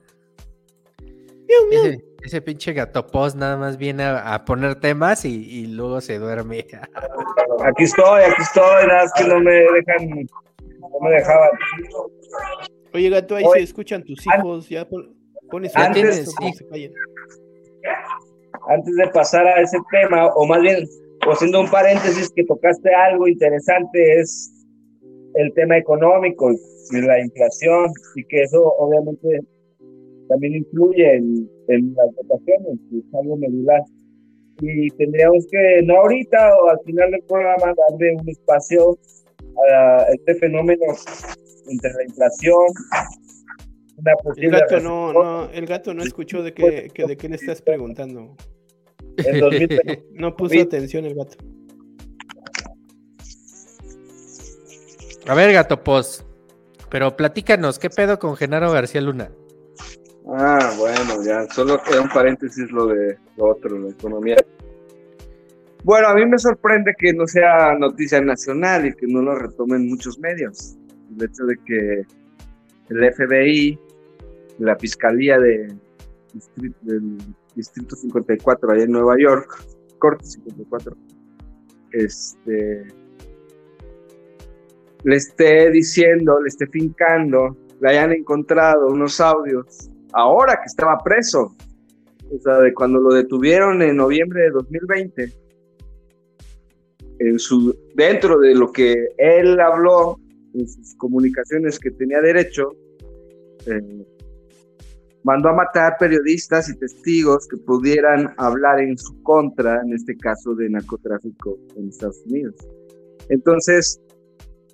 Ese, pinche gato post nada más viene a, poner temas y, luego se duerme. Aquí estoy, aquí estoy, nada más que no me dejan no me dejaban. Oye, gato, ahí se escuchan tus hijos, ya pones antes, antes de pasar a ese tema, o más bien, haciendo un paréntesis que tocaste algo interesante, es el tema económico y la inflación, y que eso obviamente también influye en, las votaciones, que es algo medular. y tendríamos que, no ahorita o al final del programa, darle un espacio a este fenómeno entre la inflación, el gato no, no, el gato no escuchó de qué, que, de qué le estás preguntando. no puso atención el gato. A ver, gato post. Pero platícanos, ¿qué pedo con Genaro García Luna? Ah, bueno, ya, solo queda un paréntesis lo de lo otro, la economía. Bueno, a mí me sorprende que no sea noticia nacional y que no lo retomen muchos medios. El hecho de que el FBI, la Fiscalía de, del Distrito 54 allá en Nueva York, Corte 54, este, le esté diciendo, le esté fincando, le hayan encontrado unos audios ahora que estaba preso, o sea, de cuando lo detuvieron en noviembre de 2020, en su, dentro de lo que él habló en sus comunicaciones que tenía derecho, eh, mandó a matar periodistas y testigos que pudieran hablar en su contra, en este caso de narcotráfico en Estados Unidos. Entonces,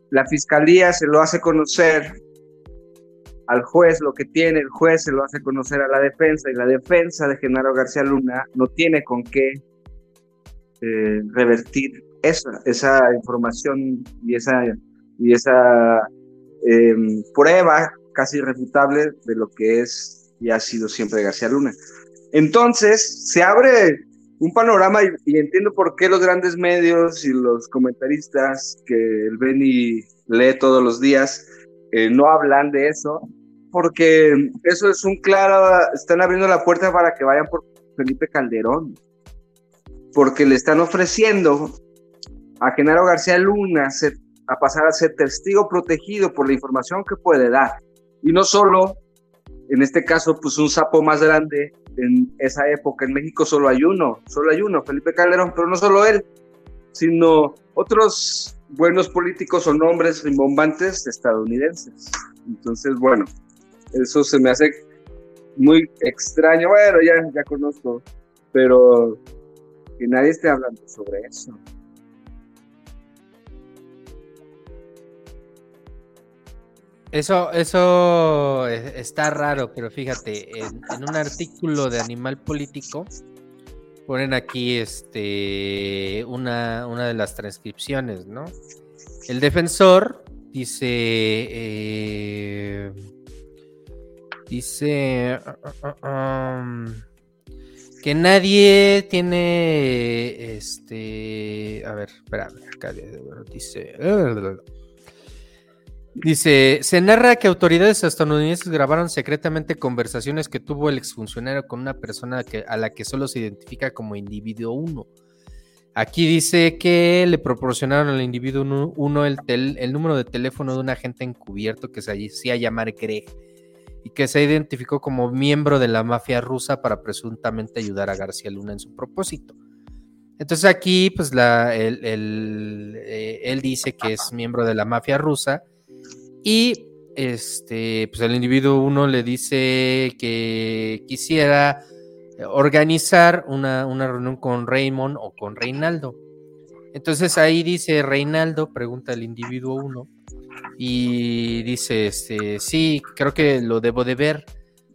la fiscalía se lo hace conocer al juez lo que tiene, el juez se lo hace conocer a la defensa y la defensa de Genaro García Luna no tiene con qué eh, revertir esa, esa información y esa, y esa em, prueba casi irrefutable de lo que es y ha sido siempre García Luna. Entonces se abre un panorama y, entiendo por qué los grandes medios y los comentaristas que el Beni lee todos los días eh, no hablan de eso, porque eso es un claro, están abriendo la puerta para que vayan por Felipe Calderón, porque le están ofreciendo a Genaro García Luna a pasar a ser testigo protegido por la información que puede dar. Y no solo, en este caso, pues un sapo más grande, en esa época en México solo hay uno, solo hay uno, Felipe Calderón, pero no solo él, sino otros buenos políticos o nombres rimbombantes estadounidenses. Entonces, bueno, eso se me hace muy extraño. Bueno, ya, ya conozco, pero que nadie esté hablando sobre eso. Eso, eso está raro, pero fíjate, en, un artículo de Animal Político ponen aquí este una, una de las transcripciones, ¿no? El defensor dice eh, dice um, que nadie tiene este a ver, espera, acá dice Dice, se narra que autoridades estadounidenses grabaron secretamente conversaciones que tuvo el exfuncionario con una persona que, a la que solo se identifica como individuo 1. Aquí dice que le proporcionaron al individuo 1 el, el, número de teléfono de un agente encubierto que se hacía llamar Greg y que se identificó como miembro de la mafia rusa para presuntamente ayudar a García Luna en su propósito. Entonces aquí, pues la, eh, él dice que es miembro de la mafia rusa y este, pues el individuo uno le dice que quisiera organizar una, reunión con Raymond o con Reinaldo. Entonces ahí dice Reinaldo, pregunta el individuo uno, y dice, este, sí, creo que lo debo de ver.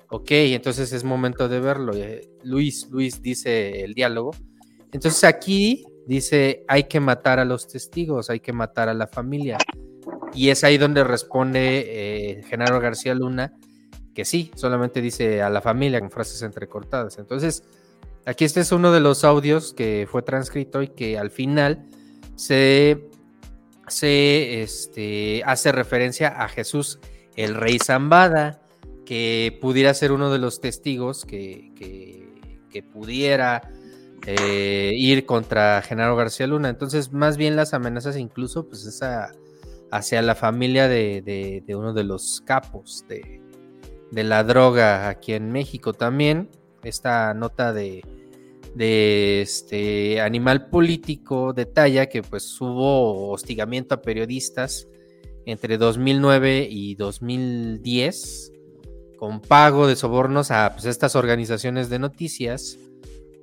Ok, entonces es momento de verlo. Eh, Luis, Luis dice el diálogo. Entonces aquí dice, hay que matar a los testigos, hay que matar a la familia. Y es ahí donde responde eh, Genaro García Luna que sí, solamente dice a la familia con frases entrecortadas. Entonces, aquí este es uno de los audios que fue transcrito y que al final se, se este, hace referencia a Jesús, el rey Zambada, que pudiera ser uno de los testigos que, que, pudiera eh, ir contra Genaro García Luna. Entonces, más bien las amenazas incluso, pues hacia la familia de, uno de los capos de, la droga aquí en México también. Esta nota de, de este animal político detalla que pues hubo hostigamiento a periodistas entre 2009 y 2010 con pago de sobornos a pues, estas organizaciones de noticias.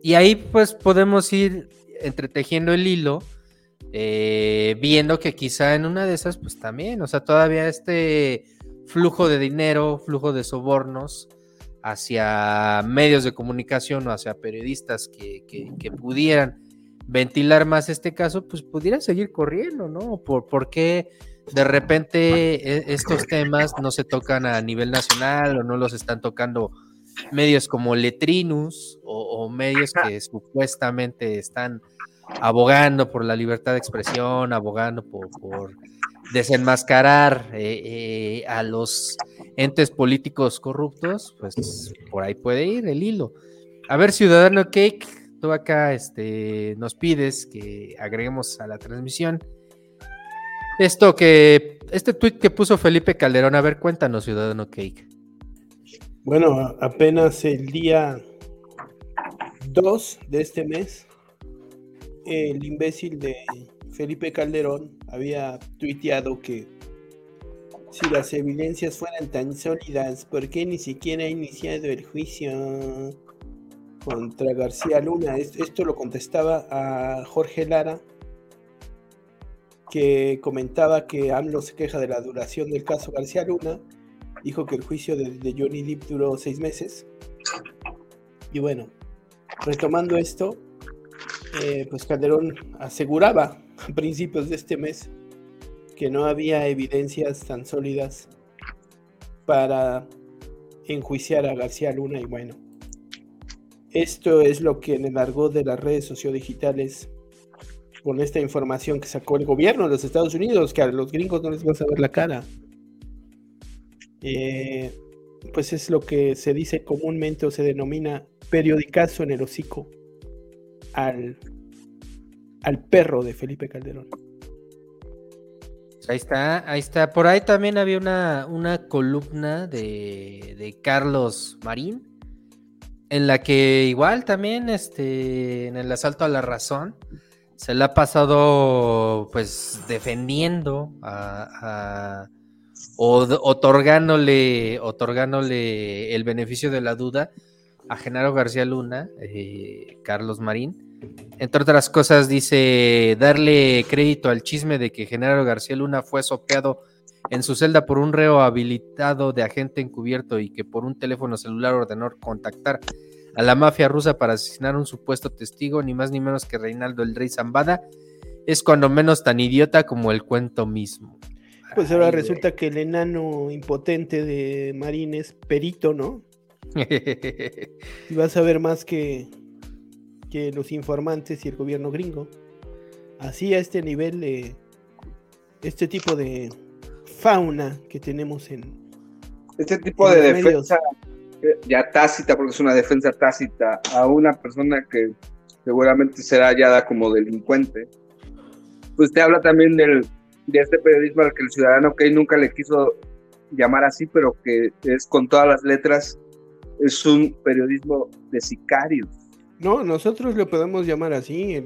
Y ahí pues podemos ir entretejiendo el hilo, eh, viendo que quizá en una de esas pues también, o sea, todavía este flujo de dinero, flujo de sobornos hacia medios de comunicación o hacia periodistas que, que, pudieran ventilar más este caso, pues pudiera seguir corriendo, ¿no? ¿Por, por qué de repente e, estos temas no se tocan a nivel nacional o no los están tocando medios como Letrinus o, medios que supuestamente están abogando por la libertad de expresión, abogando por, desenmascarar eh, eh, a los entes políticos corruptos, pues por ahí puede ir el hilo. A ver, Ciudadano Cake, tú acá este, nos pides que agreguemos a la transmisión esto que, este tweet que puso Felipe Calderón, a ver, cuéntanos, Ciudadano Cake. Bueno, apenas el día 2 de este mes, el imbécil de Felipe Calderón había tuiteado que si las evidencias fueran tan sólidas, ¿por qué ni siquiera ha iniciado el juicio contra García Luna? Esto lo contestaba a Jorge Lara, que comentaba que AMLO se queja de la duración del caso García Luna, dijo que el juicio de, Johnny Depp duró seis meses. Y bueno, retomando esto, eh, pues Calderón aseguraba a principios de este mes que no había evidencias tan sólidas para enjuiciar a García Luna y bueno, esto es lo que en el argot de las redes sociodigitales con esta información que sacó el gobierno de los Estados Unidos, que a los gringos no les va a ver la cara. Eh, pues es lo que se dice comúnmente o se denomina periodicazo en el hocico al, al perro de Felipe Calderón. Ahí está, ahí está. Por ahí también había una, una columna de, de Carlos Marín, en la que igual también este, en el asalto a la razón, se le ha pasado pues defendiendo a, o, otorgándole, otorgándole el beneficio de la duda a Genaro García Luna, eh, Carlos Marín. Entre otras cosas, dice darle crédito al chisme de que Genaro García Luna fue sopeado en su celda por un reo habilitado de agente encubierto y que por un teléfono celular ordenó contactar a la mafia rusa para asesinar a un supuesto testigo, ni más ni menos que Reinaldo el Rey Zambada, es cuando menos tan idiota como el cuento mismo. Pues ahora resulta que el enano impotente de Marín es perito, ¿no? y vas a ver más que, que los informantes y el gobierno gringo. Así a este nivel, de este tipo de fauna que tenemos en... Este tipo de defensa ya tácita, porque es una defensa tácita, a una persona que seguramente será hallada como delincuente, pues te habla también del, de este periodismo al que el ciudadano que nunca le quiso llamar así, pero que es con todas las letras, es un periodismo de sicarios. No, nosotros lo podemos llamar así.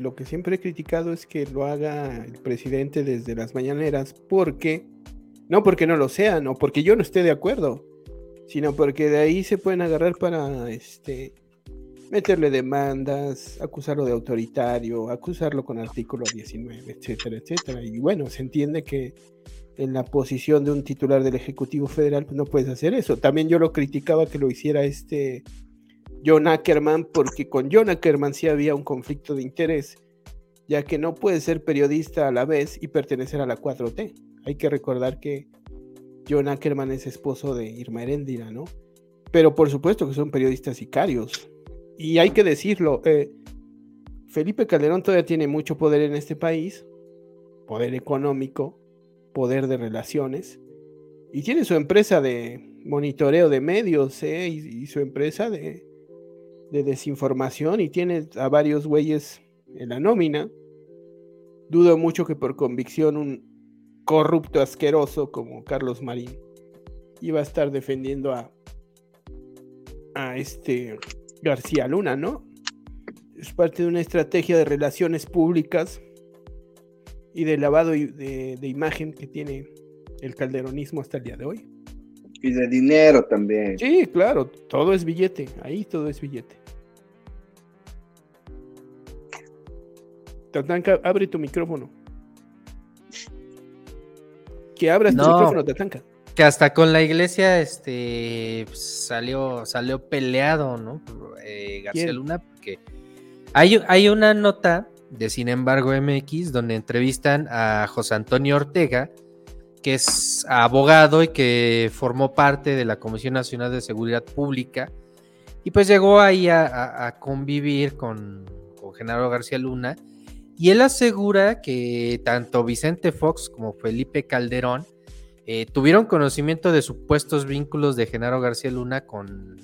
lo que siempre he criticado es que lo haga el presidente desde las mañaneras, porque, no porque no lo sea, no porque yo no esté de acuerdo, sino porque de ahí se pueden agarrar para este meterle demandas, acusarlo de autoritario, acusarlo con artículo 19, etcétera, etcétera. Y bueno, se entiende que en la posición de un titular del Ejecutivo Federal pues no puedes hacer eso. También yo lo criticaba que lo hiciera este John Ackerman porque con John Ackerman sí había un conflicto de interés, ya que no puede ser periodista a la vez y pertenecer a la 4T. Hay que recordar que John Ackerman es esposo de Irma Heréndira, ¿no? Pero por supuesto que son periodistas sicarios. Y hay que decirlo, eh, Felipe Calderón todavía tiene mucho poder en este país, poder económico, poder de relaciones, y tiene su empresa de monitoreo de medios, ¿eh? y, su empresa de, de desinformación, y tiene a varios güeyes en la nómina. Dudo mucho que por convicción un, corrupto asqueroso como Carlos Marín iba a estar defendiendo a, a este García Luna, ¿no? Es parte de una estrategia de relaciones públicas y de lavado de, de imagen que tiene el calderonismo hasta el día de hoy. Y de dinero también. Sí, claro, todo es billete, ahí todo es billete. Tatanka, abre tu micrófono. Que abras no, tu micrófono, Tatanka. Que hasta con la iglesia este pues, salió, salió peleado, ¿no? Eh, García Luna, porque hay, hay una nota de Sin embargo MX donde entrevistan a José Antonio Ortega que es abogado y que formó parte de la Comisión Nacional de Seguridad Pública, y pues llegó ahí a, convivir con, con Genaro García Luna, y él asegura que tanto Vicente Fox como Felipe Calderón eh, tuvieron conocimiento de supuestos vínculos de Genaro García Luna con,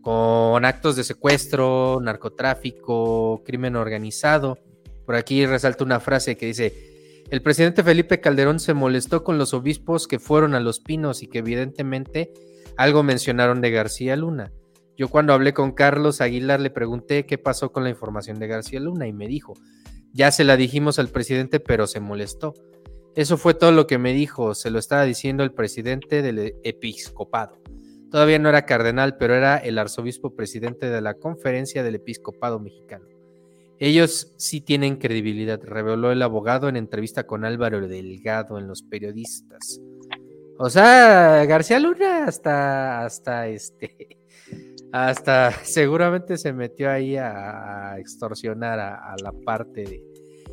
con actos de secuestro, narcotráfico, crimen organizado. Por aquí resalta una frase que dice, el presidente Felipe Calderón se molestó con los obispos que fueron a Los Pinos y que evidentemente algo mencionaron de García Luna. Yo cuando hablé con Carlos Aguilar le pregunté qué pasó con la información de García Luna y me dijo, ya se la dijimos al presidente pero se molestó. Eso fue todo lo que me dijo, se lo estaba diciendo el presidente del episcopado. Todavía no era cardenal, pero era el arzobispo presidente de la conferencia del episcopado mexicano. Ellos sí tienen credibilidad, reveló el abogado en entrevista con Álvaro Delgado en los periodistas. O sea, García Luna hasta, hasta este, hasta seguramente se metió ahí a, a extorsionar a, a la parte de-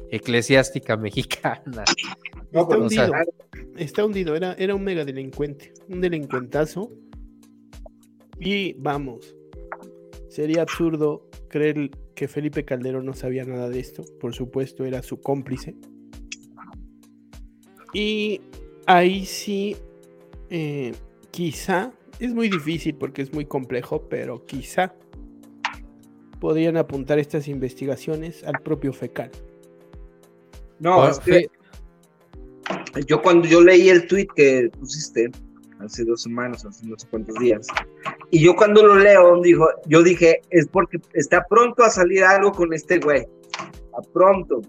eclesiástica mexicana. No, Está sea, hundido. Está hundido. Era, era un mega delincuente. Un delincuentazo. Y vamos. Sería absurdo creer que Felipe Calderón no sabía nada de esto. Por supuesto, era su cómplice. Y ahí sí, eh, quizá, es muy difícil porque es muy complejo, pero quizá podrían apuntar estas investigaciones al propio fecal. no, es que yo cuando yo leí el tweet que pusiste hace dos semanas, hace no sé cuántos días, y yo cuando lo leo, dijo, yo dije, es porque está pronto a salir algo con este güey, a pronto.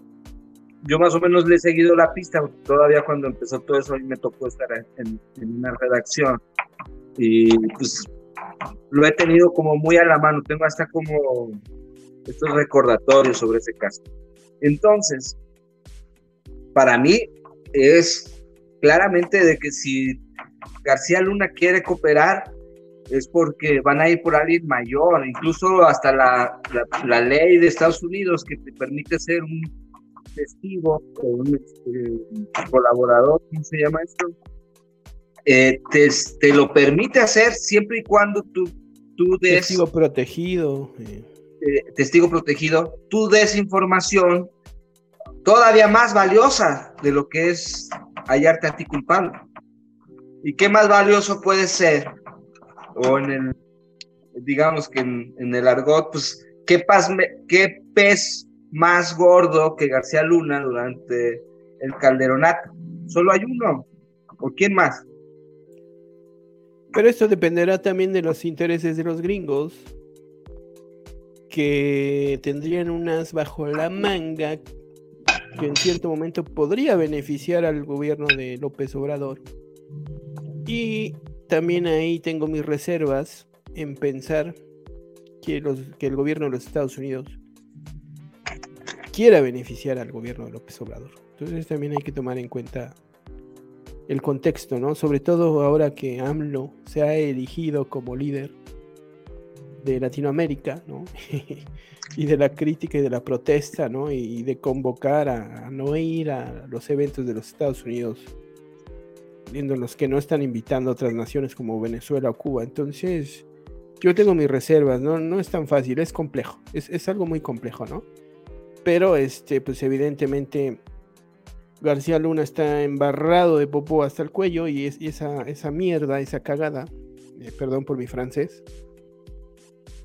Yo más o menos le he seguido la pista, todavía cuando empezó todo eso, mí me tocó estar en, en una redacción, y pues lo he tenido como muy a la mano, tengo hasta como estos recordatorios sobre ese caso. Entonces, para mí es claramente de que si García Luna quiere cooperar es porque van a ir por alguien mayor, incluso hasta la, la- la ley de Estados Unidos que te permite ser un testigo o un este, colaborador, ¿cómo se llama esto? Eh, te, te lo permite hacer siempre y cuando tú, tú des Testigo protegido. eh, eh, testigo protegido, tú des información todavía más valiosa de lo que es hallarte a ti culpable. ¿Y qué más valioso puede ser? O en el, digamos que en, el argot, pues, ¿qué, paz ¿qué pez más gordo que García Luna durante el calderonato? Solo hay uno. ¿O quién más? Pero esto dependerá también de los intereses de los gringos, que tendrían unas bajo la manga que en cierto momento podría beneficiar al gobierno de López Obrador. Y también ahí tengo mis reservas en pensar que, los, que el gobierno de los Estados Unidos quiera beneficiar al gobierno de López Obrador. Entonces también hay que tomar en cuenta el contexto, ¿no? Sobre todo ahora que AMLO se ha elegido como líder de Latinoamérica, ¿no? y de la crítica y de la protesta, ¿no? Y de convocar a, a no ir a los eventos de los Estados Unidos, los que no están invitando a otras naciones como Venezuela o Cuba. Entonces, yo tengo mis reservas, ¿no? No es tan fácil, es complejo, es, es algo muy complejo, ¿no? Pero, este, pues evidentemente García Luna está embarrado de popó hasta el cuello y, es, esa, esa mierda, esa cagada, eh, perdón por mi francés,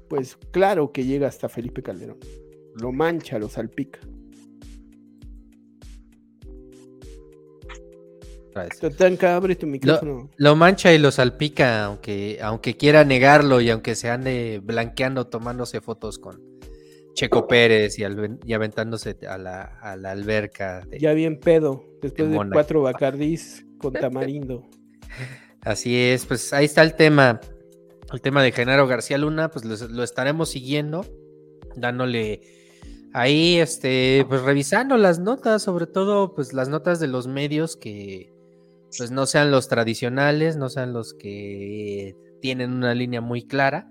pues claro que llega hasta Felipe Calderón. Lo mancha, lo salpica. Tatanka, abre tu micrófono. Lo mancha y lo salpica, aunque, aunque quiera negarlo y aunque se ande blanqueando, tomándose fotos con Checo Pérez y, al- y aventándose a la, a la alberca. de- Ya bien pedo, después de cuatro bacardís con tamarindo. Así es, pues ahí está el tema. El tema de Genaro García Luna, pues lo, lo estaremos siguiendo, dándole ahí, este, pues revisando las notas, sobre todo, pues las notas de los medios que, pues no sean los tradicionales, no sean los que tienen una línea muy clara.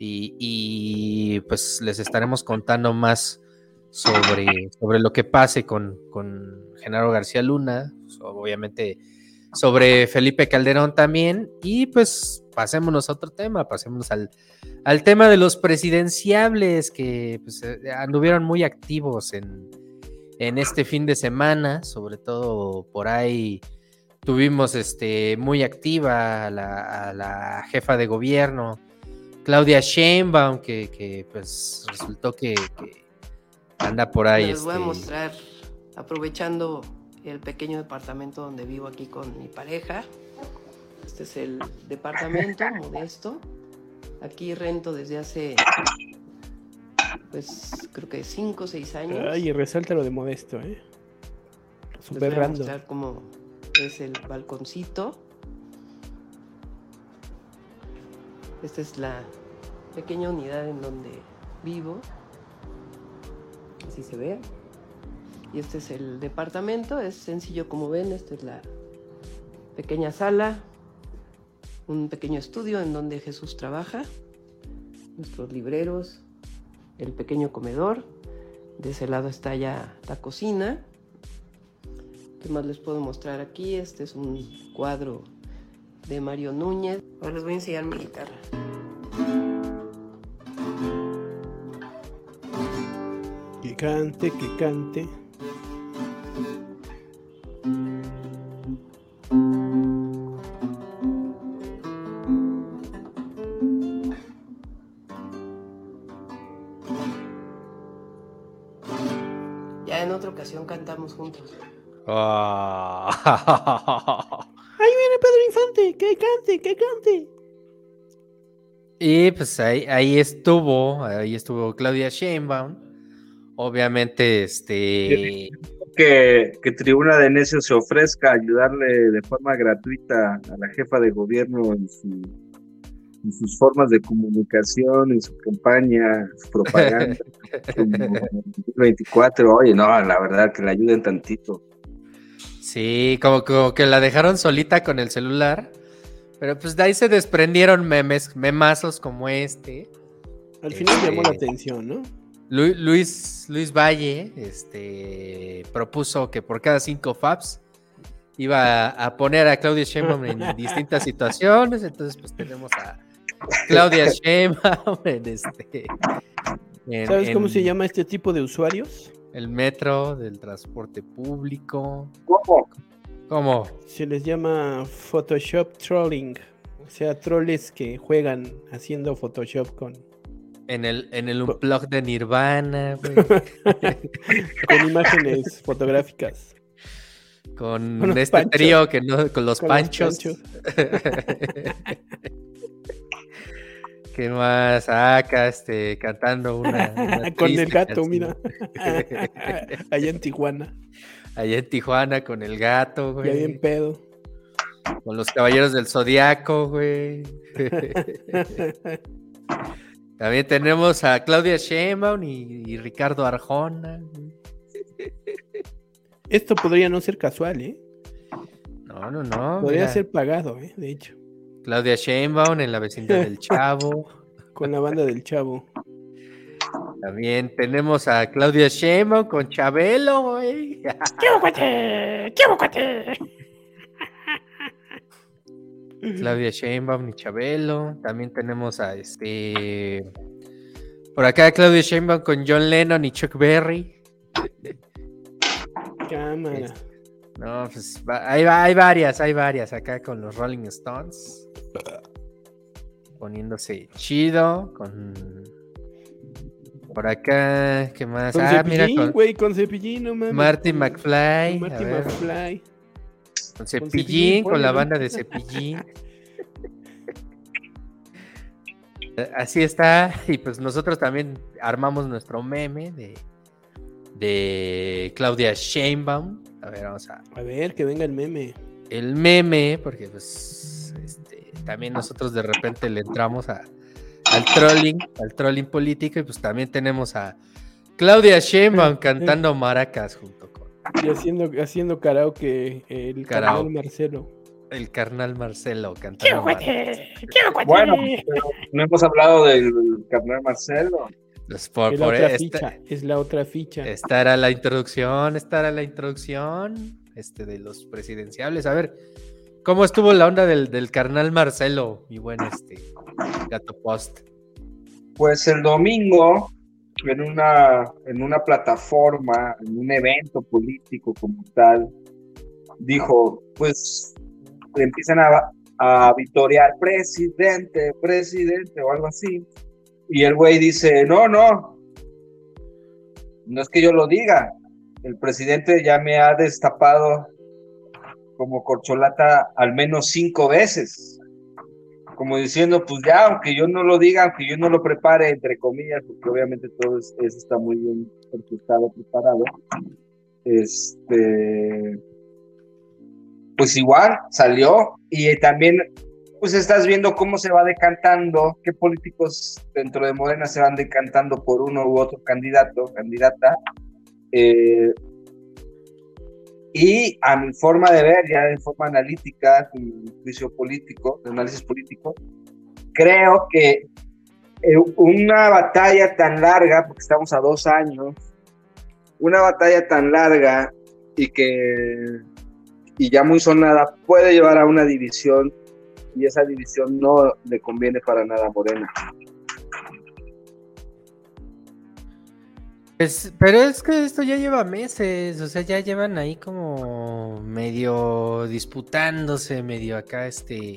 Y, pues les estaremos contando más sobre, sobre lo que pase con, con Genaro García Luna, obviamente sobre Felipe Calderón también. Y pues pasémonos a otro tema, pasémonos al, al tema de los presidenciables que pues, eh, anduvieron muy activos en, en, este fin de semana, sobre todo por ahí tuvimos este, muy activa a la, jefa de gobierno, Claudia Sheinbaum, que, que pues resultó que, anda por ahí. Les voy a este, mostrar, aprovechando el pequeño departamento donde vivo aquí con mi pareja. Este es el departamento modesto. Aquí rento desde hace, pues creo que 5 o 6 años. Ay, resalta lo de modesto, ¿eh? Super Les voy a mostrar cómo es el balconcito. Esta es la pequeña unidad en donde vivo. Así se ve. Y este es el departamento, es sencillo como ven, esta es la pequeña sala, un pequeño estudio en donde Jesús trabaja, nuestros libreros, el pequeño comedor, de ese lado está ya la cocina. ¿Qué más les puedo mostrar aquí? Este es un cuadro de Mario Núñez. Ahora les voy a enseñar mi guitarra. Que cante, que cante. cantamos juntos. Ah. Ahí viene Pedro Infante, que cante, que cante. Y pues ahí, ahí estuvo, ahí estuvo Claudia Sheinbaum. Obviamente, este. Que, que Tribuna de Necios se ofrezca a ayudarle de forma gratuita a la jefa de gobierno en su en sus formas de comunicación, en su campaña, su propaganda. 24, oye, no, la verdad que la ayuden tantito. Sí, como, que la dejaron solita con el celular, pero pues de ahí se desprendieron memes, memazos como este. Al final llamó la este, atención, ¿no? Luis, Luis Valle este, propuso que por cada cinco FAPs iba a poner a Claudia Sheinbaum en distintas situaciones, entonces pues tenemos a Claudia Sheinbaum este. ¿Sabes cómo se llama este tipo de usuarios? El metro, del transporte público. ¿Cómo? ¿Cómo? Se les llama Photoshop trolling. O sea, troles que juegan haciendo Photoshop con. En el, en el blog de Nirvana, con imágenes fotográficas. Con, este trío que no, con los panchos. ¿Qué más? Acá, este, cantando una. con el gato, mira. Allá en Tijuana. Allá en Tijuana con el gato, güey. Y ahí en pedo. Con los caballeros del zodiaco, güey. También tenemos a Claudia Sheinbaum y, Ricardo Arjona. Esto podría no ser casual, ¿eh? No, no, no. Podría ser pagado, ¿eh? De hecho. Claudia Sheinbaum en la vecindad del Chavo. con la banda del Chavo. También tenemos a Claudia Sheinbaum con Chabelo, güey. ¡Qué ¡Qué Claudia Sheinbaum y Chabelo. También tenemos a este. Por acá Claudia Sheinbaum con John Lennon y Chuck Berry. Cámara. No, pues hay, hay varias, hay varias acá con los Rolling Stones poniéndose chido con por acá, ¿qué más? Con ah, mira con güey, con cepillín, no mames. Marty McFly. Marty McFly. Con cepillín, con, la banda de cepillín. Así está, y pues nosotros también armamos nuestro meme de, de Claudia Sheinbaum. A ver, vamos a. A ver, que venga el meme. El meme, porque pues también nosotros de repente le entramos a, al trolling, al trolling político, y pues también tenemos a Claudia Sheinbaum cantando maracas junto con Y haciendo, haciendo karaoke el Karaoke. carnal Marcelo. el carnal Marcelo cantando maracas. Bueno, pero no hemos hablado del carnal Marcelo. Pues por- es la por otra esta- ficha. Es la otra ficha. Esta era la introducción, esta era la introducción este, de los presidenciables. A ver, ¿cómo estuvo la onda del, del carnal Marcelo, mi buen este, gato post? Pues el domingo, en una, en una plataforma, en un evento político como tal, dijo, pues empiezan a, a vitorear presidente, presidente o algo así. Y el güey dice, no, no, no es que yo lo diga, el presidente ya me ha destapado como corcholata al menos cinco veces como diciendo, pues ya, aunque yo no lo diga, aunque yo no lo prepare, entre comillas, porque obviamente todo es- eso está muy bien orquestado, preparado, este, pues igual salió y también, pues estás viendo cómo se va decantando, qué políticos dentro de Morena se van decantando por uno u otro candidato, candidata, eh, y a mi forma de ver, ya de forma analítica, mi juicio político, de análisis político, creo que eh, una batalla tan larga, porque estamos a dos años, una batalla tan larga y que y ya muy sonada puede llevar a una división y esa división no le conviene para nada a Morena. Pues, pero es que esto ya lleva meses, o sea, ya llevan ahí como medio disputándose, medio acá, este,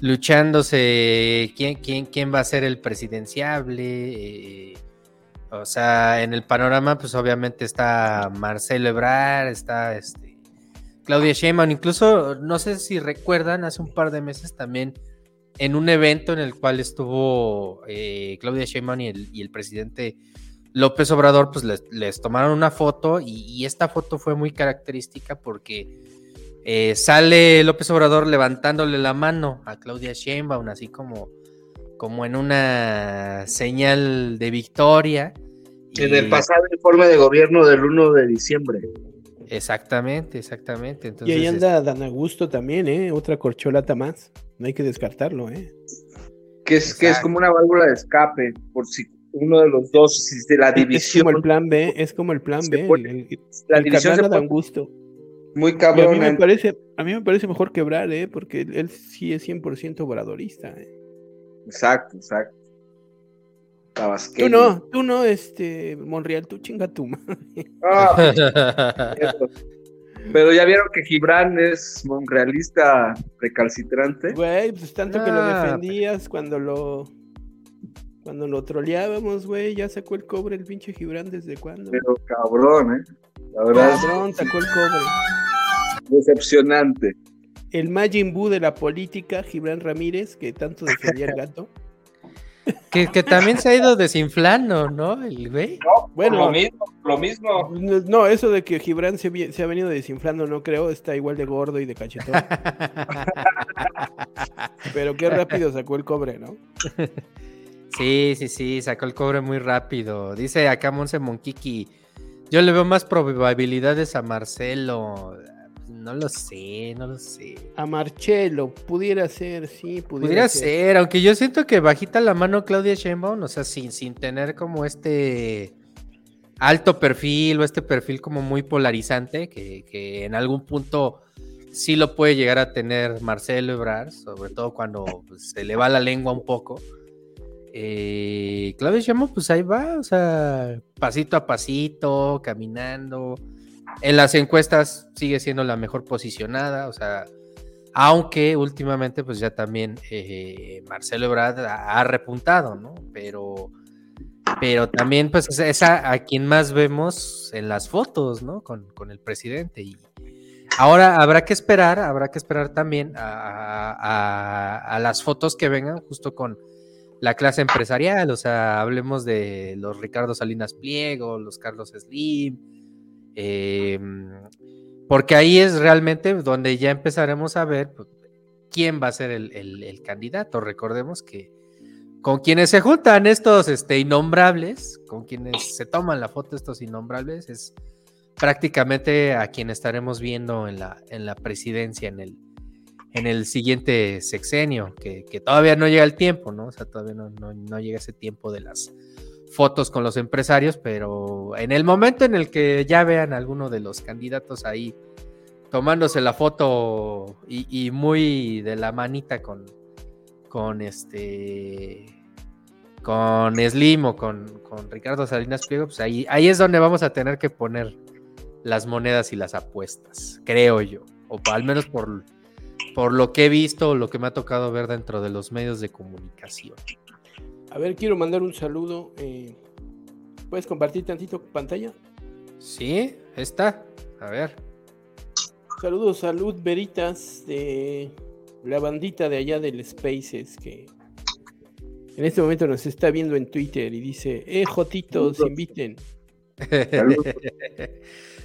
luchándose quién, quién, quién va a ser el presidenciable. eh, o sea, en el panorama, pues obviamente está Marcelo Ebrard, está este, Claudia Sheinbaum, incluso, no sé si recuerdan, hace un par de meses también en un evento en el cual estuvo eh, Claudia Sheinbaum y el, y el presidente López Obrador, pues les, les tomaron una foto y, y esta foto fue muy característica porque eh, sale López Obrador levantándole la mano a Claudia Sheinbaum, así como, como en una señal de victoria. En el pasado informe de gobierno del 1 de diciembre. Exactamente, exactamente. Y ahí anda Dan Augusto también, ¿eh? Otra corcholata más. No hay que descartarlo, ¿eh? Que es, que es como una válvula de escape, por si uno de los dos, si de la Es división, como el plan B, es como el plan B. pone- el, el- la el división se pone Augusto. muy Y a cabrón. mí me en- parece, a mí me parece mejor quebrar, ¿eh? Porque él, él sí es 100% obradorista, ¿eh? Exacto, exacto. Tú no, tú no, este, Monreal, tú chinga tu madre. Ah, pero ya vieron que Gibran es monrealista recalcitrante. Güey, pues tanto que lo Ah, defendías cuando lo cuando lo troleábamos, güey, ya sacó el cobre el pinche Gibran desde cuándo. Pero cabrón, ¿eh? La verdad Cabrón, sacó el cobre. decepcionante. El Majin Buu de la política, Gibran Ramírez, que tanto defendía el gato. Que, que también se ha ido desinflando, ¿no? El güey. No, Bueno. lo mismo, lo mismo. No, eso de que Gibran se ha venido desinflando, no creo, está igual de gordo y de cachetón. Pero qué rápido sacó el cobre, ¿no? Sí, sí, sí, sacó el cobre muy rápido. Dice acá Monse Monquiqui, yo le veo más probabilidades a Marcelo. No lo sé, no lo sé. A Marcelo, pudiera ser, sí, pudiera, Pudiera ser. ser, aunque yo siento que bajita la mano Claudia Sheinbaum, o sea, sin, sin tener como este alto perfil o este perfil como muy polarizante, que, que en algún punto sí lo puede llegar a tener Marcelo Ebrard, sobre todo cuando pues, se le va la lengua un poco. Eh, Claudia Sheinbaum, pues ahí va, o sea, pasito a pasito, caminando. En las encuestas sigue siendo la mejor posicionada, o sea, aunque últimamente pues ya también eh, Marcelo Ebrard ha, repuntado, ¿no? Pero, pero también pues es esa a quien más vemos en las fotos, ¿no? Con, con el presidente. Y ahora habrá que esperar, habrá que esperar también a, a- a las fotos que vengan justo con la clase empresarial, o sea, hablemos de los Ricardo Salinas Pliego, los Carlos Slim, eh, porque ahí es realmente donde ya empezaremos a ver pues, quién va a ser el, candidato. Recordemos que con quienes se juntan estos este, innombrables, con quienes se toman la foto estos innombrables, es prácticamente a quien estaremos viendo en la, en la presidencia en el, en el siguiente sexenio, que, todavía no llega el tiempo, ¿no? O sea, todavía no, llega ese tiempo de las fotos con los empresarios, pero en el momento en el que ya vean a alguno de los candidatos ahí tomándose la foto y, muy de la manita con, con este con Slim o con, con Ricardo Salinas Pliego, pues ahí, ahí es donde vamos a tener que poner las monedas y las apuestas, creo yo, o al menos por, por lo que he visto o lo que me ha tocado ver dentro de los medios de comunicación. A ver, quiero mandar un saludo. Eh, ¿Puedes compartir tantito pantalla? Sí, está. A ver. Saludos a Luz Veritas de la bandita de allá del Spaces que en este momento nos está viendo en Twitter y dice, eh, Jotitos, inviten.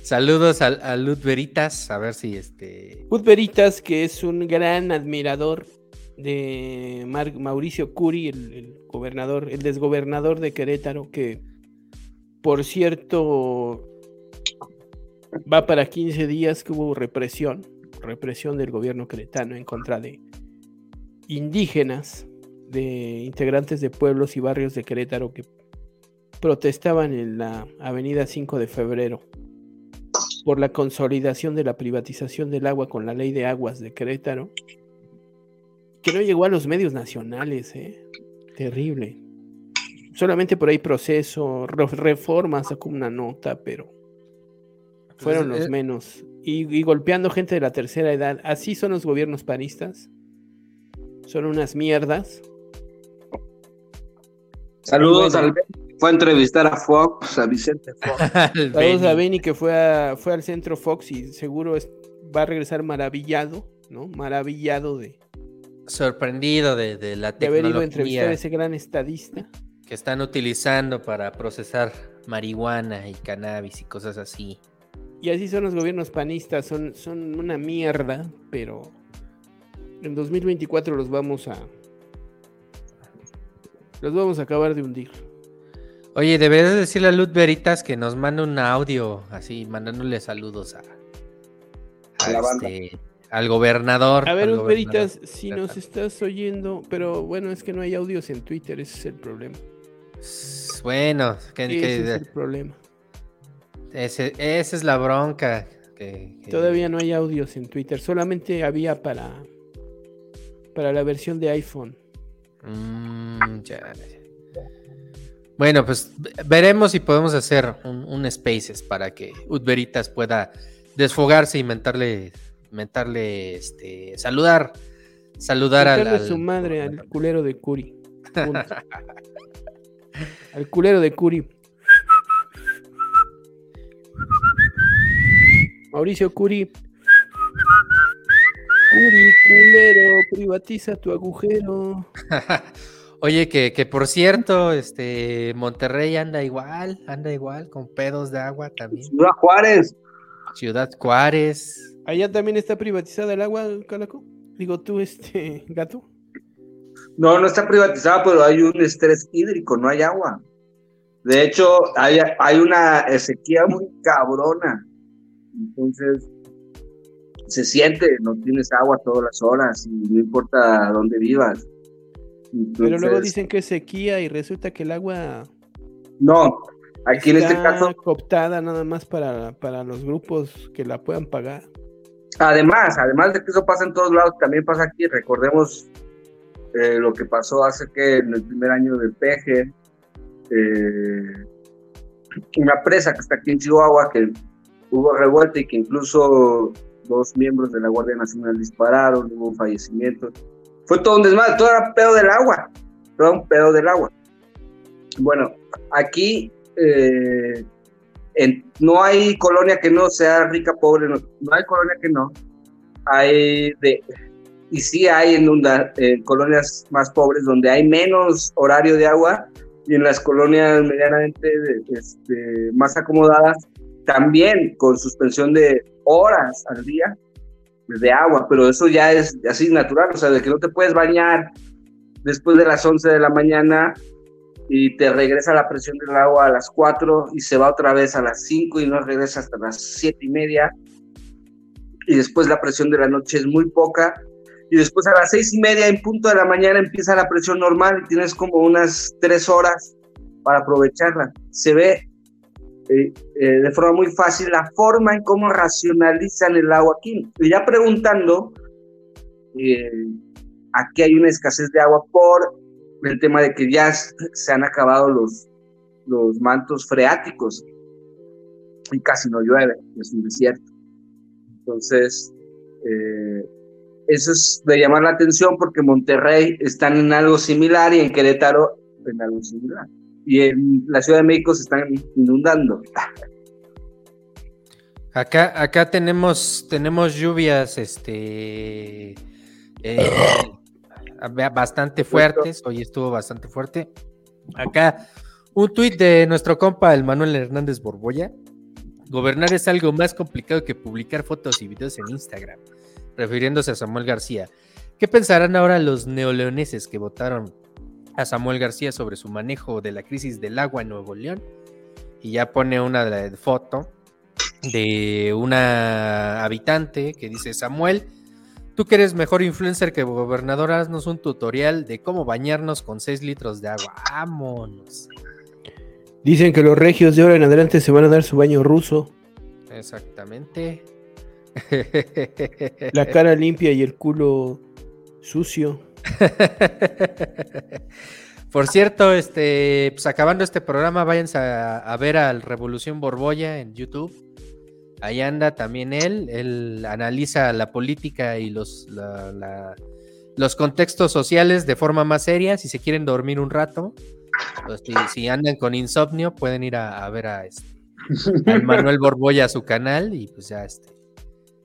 Saludos a, Luz Veritas, a ver si este. Luz Veritas, que es un gran admirador de Mauricio Curi, el, gobernador, el desgobernador de Querétaro, que por cierto va para 15 días que hubo represión, represión del gobierno queretano en contra de indígenas, de integrantes de pueblos y barrios de Querétaro que protestaban en la avenida 5 de febrero por la consolidación de la privatización del agua con la ley de aguas de Querétaro, que no llegó a los medios nacionales, ¿eh? Terrible. Solamente por ahí proceso, reforma sacó una nota, pero fueron los menos. Y, golpeando gente de la tercera edad. Así son los gobiernos panistas. Son unas mierdas. Saludos al fue a entrevistar a Fox, a Vicente Fox. Saludos a Benny que fue, fue al centro Fox y seguro va a regresar maravillado, ¿no? Maravillado de... Sorprendido de, de la tecnología. De haber ido a entrevistar a ese gran estadista. Que están utilizando para procesar marihuana y cannabis y cosas así. Y así son los gobiernos panistas, son, son una mierda, pero en 2024 los vamos a... Los vamos a acabar de hundir. Oye, deberías decirle a Luz Veritas que nos mande un audio, así, mandándole saludos a, este, al gobernador. A ver, Veritas, si nos estás oyendo, pero bueno, es que no hay audios en Twitter, ese es el problema. Bueno, que, ese es el problema. esa es la bronca. Todavía no hay audios en Twitter, solamente había para, para la versión de iPhone. Mm, ya, bueno, pues veremos si podemos hacer un, Spaces para que Udveritas pueda desfogarse y mentarle, mentarle, este, saludar, saludar al, a su madre al culero de Curi. al culero de Curi. Mauricio Curi. Curi, culero, privatiza tu agujero. Oye, que, por cierto, este Monterrey anda igual, anda igual, con pedos de agua también. Ciudad Juárez. Ciudad Juárez. Allá también está privatizada el agua, Calaco. Digo tú, este gato. No, no está privatizada, pero hay un estrés hídrico, no hay agua. De hecho, hay, hay una sequía muy cabrona. Entonces, se siente, no tienes agua todas las horas, y no importa dónde vivas. Pero luego dicen que es sequía y resulta que el agua. No, aquí en este caso. cooptada nada más para, para los grupos que la puedan pagar. Además, además de que eso pasa en todos lados, también pasa aquí. Recordemos eh, lo que pasó hace que en el primer año del peje, eh, una presa que está aquí en Chihuahua, que hubo revuelta y que incluso dos miembros de la Guardia Nacional dispararon, hubo fallecimientos. Fue todo un desmadre, todo era pedo del agua, todo un pedo del agua. Bueno, aquí eh, no hay colonia que no sea rica, pobre, no, hay colonia que no. Hay y sí hay en, en colonias más pobres donde hay menos horario de agua y en las colonias medianamente este, más acomodadas también con suspensión de horas al día de agua, pero eso ya es así natural, o sea, de que no te puedes bañar después de las 11 de la mañana y te regresa la presión del agua a las 4 y se va otra vez a las 5 y no regresa hasta las 7 y media. Y después la presión de la noche es muy poca. Y después a las 6 y media en punto de la mañana empieza la presión normal y tienes como unas 3 horas para aprovecharla. Se ve eh, eh, de forma muy fácil la forma en cómo racionalizan el agua aquí. Y ya preguntando, eh, aquí hay una escasez de agua por el tema de que ya se han acabado los, los mantos freáticos y casi no llueve, es un desierto. Entonces, eh, eso es de llamar la atención porque Monterrey están en algo similar y en Querétaro en algo similar. Y en la Ciudad de México se están inundando. Acá, acá tenemos, tenemos lluvias, este, eh, bastante fuertes. Hoy estuvo bastante fuerte. Acá, un tuit de nuestro compa, el Manuel Hernández Borboya. Gobernar es algo más complicado que publicar fotos y videos en Instagram, refiriéndose a Samuel García. ¿Qué pensarán ahora los neoleoneses que votaron a Samuel García sobre su manejo de la crisis del agua en Nuevo León? Y ya pone una foto de una habitante que dice Samuel Tú que eres mejor influencer que gobernador, haznos un tutorial de cómo bañarnos con 6 litros de agua. Vámonos. Dicen que los regios de ahora en adelante se van a dar su baño ruso. Exactamente. La cara limpia y el culo sucio. Por cierto, este, pues acabando este programa, váyanse a, a ver al Revolución Borbolla en YouTube Ahí anda también él, él analiza la política y los, los contextos sociales de forma más seria. Si se quieren dormir un rato, pues, si, andan con insomnio, pueden ir a, ver a, este, Manuel Borboya a su canal y pues ya este,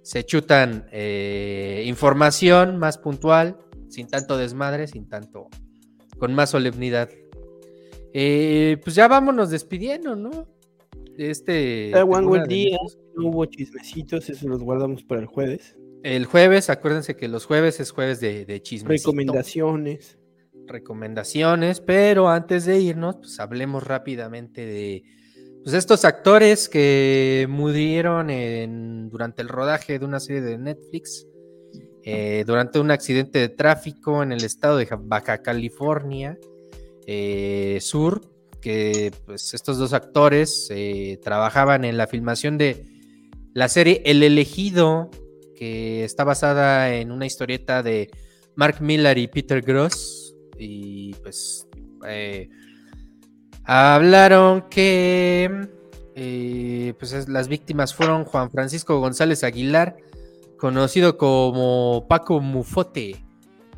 se chutan eh, información más puntual, sin tanto desmadre, sin tanto, con más solemnidad. Eh, pues ya vámonos despidiendo, ¿no? Este. día no hubo chismecitos, eso los guardamos para el jueves. El jueves, acuérdense que los jueves es jueves de, de Recomendaciones. Recomendaciones, pero antes de irnos, pues hablemos rápidamente de pues, estos actores que murieron en, durante el rodaje de una serie de Netflix, eh, durante un accidente de tráfico en el estado de Baja California eh, Sur, que pues, estos dos actores eh, trabajaban en la filmación de la serie El elegido, que está basada en una historieta de Mark Miller y Peter Gross. Y pues eh, hablaron que eh, pues las víctimas fueron Juan Francisco González Aguilar, conocido como Paco Mufote,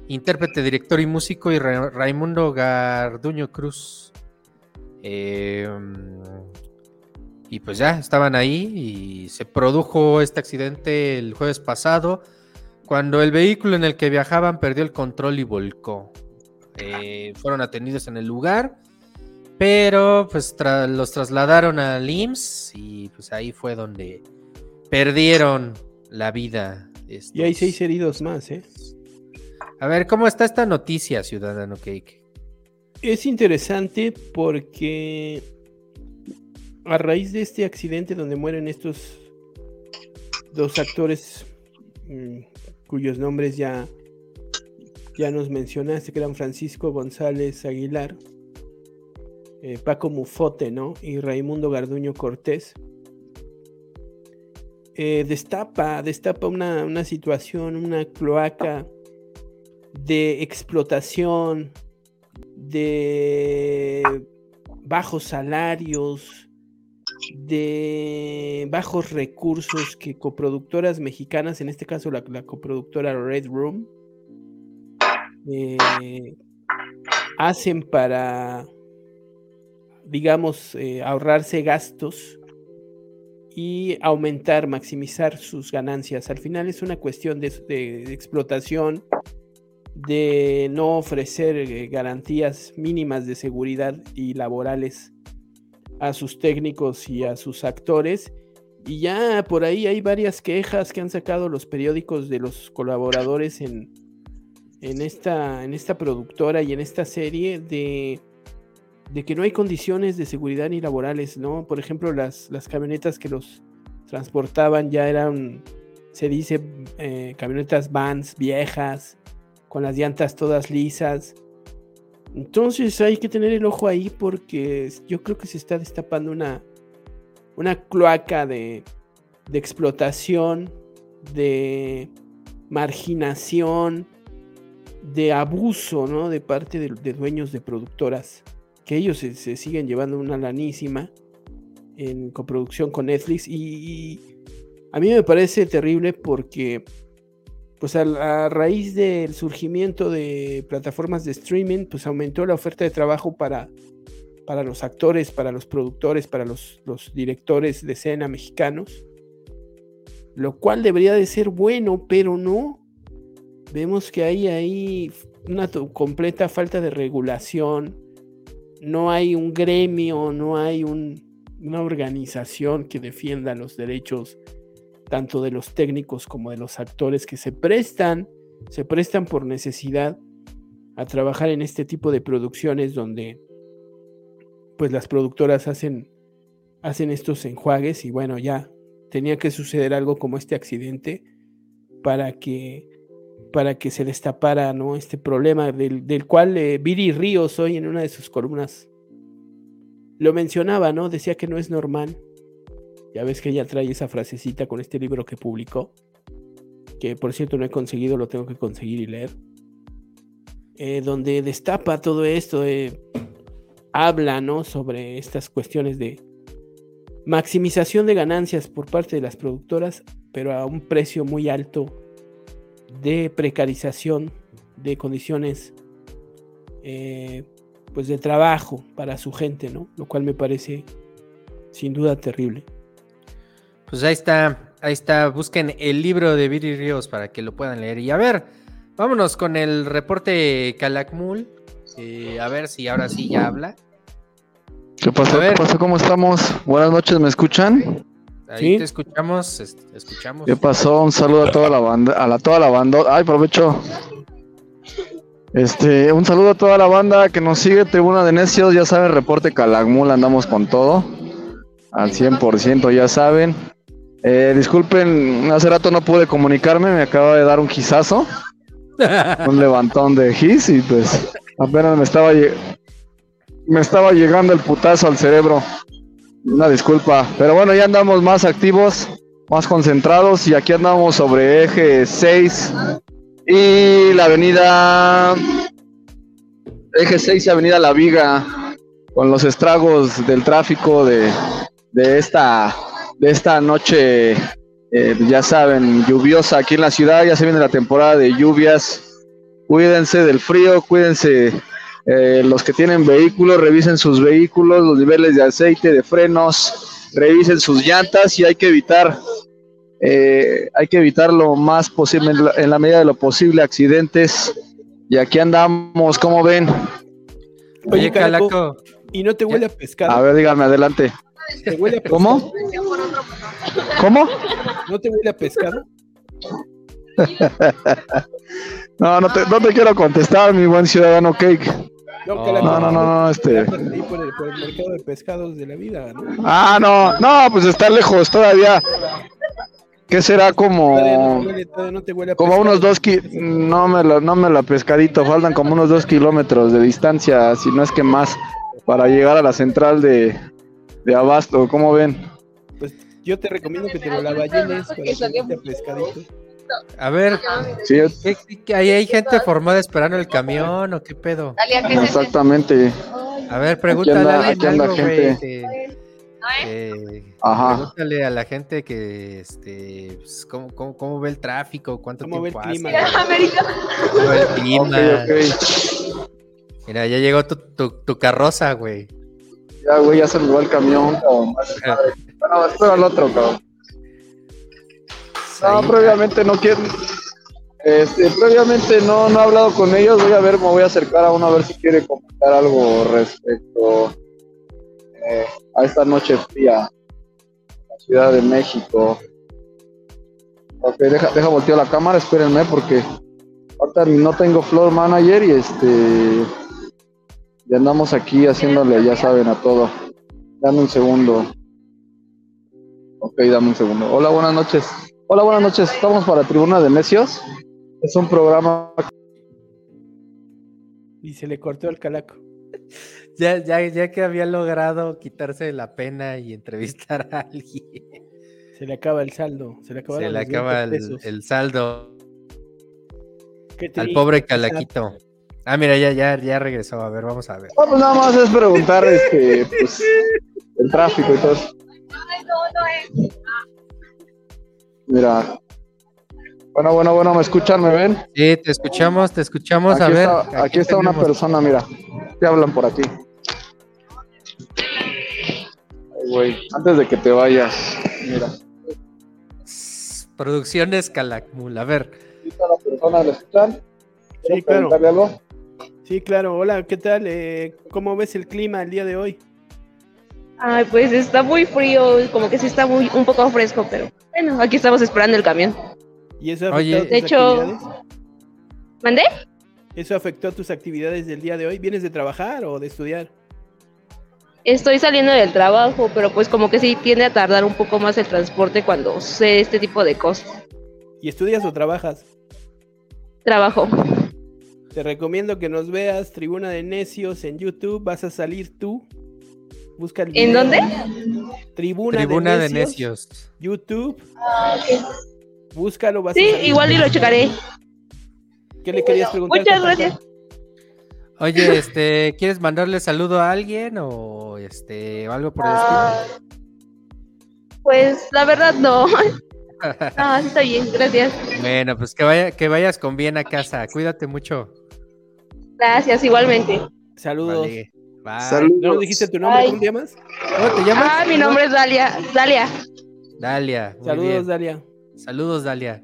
intérprete, director y músico, y Raimundo Garduño Cruz. Eh, y pues ya estaban ahí y se produjo este accidente el jueves pasado cuando el vehículo en el que viajaban perdió el control y volcó. Eh, fueron atendidos en el lugar, pero pues los trasladaron al IMSS y pues ahí fue donde perdieron la vida. Y hay seis heridos más, ¿eh? A ver, ¿cómo está esta noticia, Ciudadano Cake? Es interesante porque a raíz de este accidente donde mueren estos dos actores mm, cuyos nombres ya, ya nos mencionaste, que eran Francisco González Aguilar, eh, Paco Mufote, ¿no? Y Raimundo Garduño Cortés. Eh, destapa, destapa una, una situación, una cloaca de explotación, de bajos salarios, de bajos recursos que coproductoras mexicanas, en este caso la, coproductora Red Room, eh, hacen para, digamos, eh, ahorrarse gastos y aumentar, maximizar sus ganancias. Al final es una cuestión de, explotación, de no ofrecer eh, garantías mínimas de seguridad y laborales a sus técnicos y a sus actores. Y ya por ahí hay varias quejas que han sacado los periódicos de los colaboradores en, en esta, en esta productora y en esta serie de, de que no hay condiciones de seguridad ni laborales, ¿no? Por ejemplo, las, las camionetas que los transportaban ya eran, se dice, eh, camionetas vans viejas, con las llantas todas lisas. Entonces hay que tener el ojo ahí porque yo creo que se está destapando una, una cloaca de, de explotación, de marginación, de abuso, ¿no? De parte de, dueños de productoras, que ellos se, siguen llevando una lanísima en coproducción con Netflix y, a mí me parece terrible porque pues a, raíz del surgimiento de plataformas de streaming, pues aumentó la oferta de trabajo para, para los actores, para los productores, para los, directores de escena mexicanos, lo cual debería de ser bueno, pero no, vemos que hay ahí una completa falta de regulación, no hay un gremio, no hay una organización que defienda los derechos tanto de los técnicos como de los actores que se prestan, se prestan por necesidad a trabajar en este tipo de producciones donde pues las productoras hacen hacen estos enjuagues y bueno, ya tenía que suceder algo como este accidente para que para que se destapara ¿no? este problema del, cual eh, Viri Ríos hoy en una de sus columnas lo mencionaba, ¿no? Decía que no es normal. Ya ves que ella trae esa frasecita con este libro que publicó, que por cierto no he conseguido, lo tengo que conseguir y leer, eh, donde destapa todo esto, eh, habla, ¿no? Sobre estas cuestiones de maximización de ganancias por parte de las productoras, pero a un precio muy alto de precarización de condiciones eh, pues de trabajo para su gente, ¿no? Lo cual me parece sin duda terrible. Pues ahí está, ahí está, busquen el libro de Viri Ríos para que lo puedan leer. Y a ver, vámonos con el reporte Calakmul, eh, a ver si ahora sí ya habla. ¿Qué pasó? ¿Qué pasó? ¿Cómo estamos? Buenas noches, ¿me escuchan? Ahí te escuchamos, escuchamos. ¿Qué pasó? Un saludo a toda la banda, a la, toda la banda. Ay, provecho. Este, un saludo a toda la banda que nos sigue, Tribuna de Necios, ya saben, reporte Calagmul, andamos con todo, al 100%, ya saben. Eh, disculpen, hace rato no pude comunicarme, me acaba de dar un gizazo, un levantón de gis y pues apenas me estaba, me estaba llegando el putazo al cerebro. Una disculpa, pero bueno, ya andamos más activos, más concentrados y aquí andamos sobre eje 6 y la avenida eje 6 y avenida La Viga con los estragos del tráfico de, de esta de esta noche eh, ya saben lluviosa aquí en la ciudad ya se viene la temporada de lluvias cuídense del frío cuídense eh, los que tienen vehículos, revisen sus vehículos, los niveles de aceite, de frenos, revisen sus llantas y hay que evitar, eh, hay que evitar lo más posible, en la, medida de lo posible, accidentes. Y aquí andamos, como ven? Oye, Calaco. ¿Y no te huele a pescado? A ver, dígame, adelante. ¿Te huele a pescado? ¿Cómo? ¿Cómo? ¿No te huele a pescado? no, no te, no te quiero contestar, mi buen ciudadano Cake. No, no, no, no, este. Por el, mercado de pescados de la vida, ¿no? Ah, no, no, pues está lejos todavía. ¿Qué será como como unos dos no me lo, no me la pescadito faltan como unos dos kilómetros de distancia si no es que más para llegar a la central de, de abasto ¿cómo ven? Yo te recomiendo que te lo la ballenes para que pescadito a ver, hay, gente formada esperando el camión o qué pedo? Exactamente. A ver, pregúntale a alguien algo, güey. Pregúntale a la gente que, este, pues, ¿cómo, cómo, ve el tráfico? ¿Cuánto tiempo ve el clima? ¿Cómo ve el clima? Mira, ya llegó tu, tu, carroza, güey. Ya, güey, ya se me va el camión, cabrón. bueno, espera al otro, cabrón. No, previamente no quiero. Este, previamente no, no he hablado con ellos. Voy a ver, me voy a acercar a uno a ver si quiere comentar algo respecto eh, a esta noche fría en la Ciudad de México. Ok, deja, deja voltear la cámara, espérenme porque ahorita no tengo floor manager y este y andamos aquí haciéndole, ya saben, a todo. Dame un segundo. Ok, dame un segundo. Hola, buenas noches. Hola, buenas noches. Estamos para Tribuna de Necios. Es un programa. Y se le cortó el calaco. Ya, ya, ya que había logrado quitarse la pena y entrevistar a alguien. Se le acaba el saldo. Se le, Se le acaba el, el saldo al pobre Calaquito. Ah, mira, ya, ya, ya regresó. A ver, vamos a ver. No, pues nada más es preguntar este, pues, el tráfico y todo. eso. Mira. Bueno, bueno, bueno, ¿me escuchan? ¿Me ven? Sí, te escuchamos, te escuchamos. Aquí a ver. está, aquí está una persona, mira. Te hablan por aquí. Ay, güey, antes de que te vayas, mira. Producciones Calakmul. A ver, Aquí está la persona, ¿la escuchan? Sí, ¿Quiero claro. preguntarle algo? Sí, claro. Hola, ¿qué tal? Eh, ¿Cómo ves el clima el día de hoy? Ay, pues está muy frío, como que sí está muy un poco fresco, pero bueno, aquí estamos esperando el camión. ¿Y eso Oye. afectó tus De hecho- actividades? ¿Mandé? ¿Eso afectó tus actividades del día de hoy? ¿Vienes de trabajar o de estudiar? Estoy saliendo del trabajo, pero pues como que sí tiende a tardar un poco más el transporte cuando sé este tipo de cosas. ¿Y estudias o trabajas? Trabajo. Te recomiendo que nos veas Tribuna de Necios en YouTube. Vas a salir tú. Busca el ¿En dónde? Tribuna, Tribuna de, de Necios, Necios. YouTube. Búscalo, vas a Sí, igual y lo checaré. ¿Qué le querías preguntar? Muchas gracias. Oye, este, ¿quieres mandarle saludo a alguien o este algo por el Ah, Pues la verdad no. No, está bien, gracias. bueno, pues que vaya, que vayas con bien a casa. Cuídate mucho. Gracias, igualmente. Saludos. Vale. Bye. Saludos. ¿No dijiste tu nombre? ¿Cómo te llamas? ¿Cómo te llamas? Ah, mi nombre es Dalia. Dalia. Dalia. Muy Saludos, bien. Dalia. Saludos, Dalia.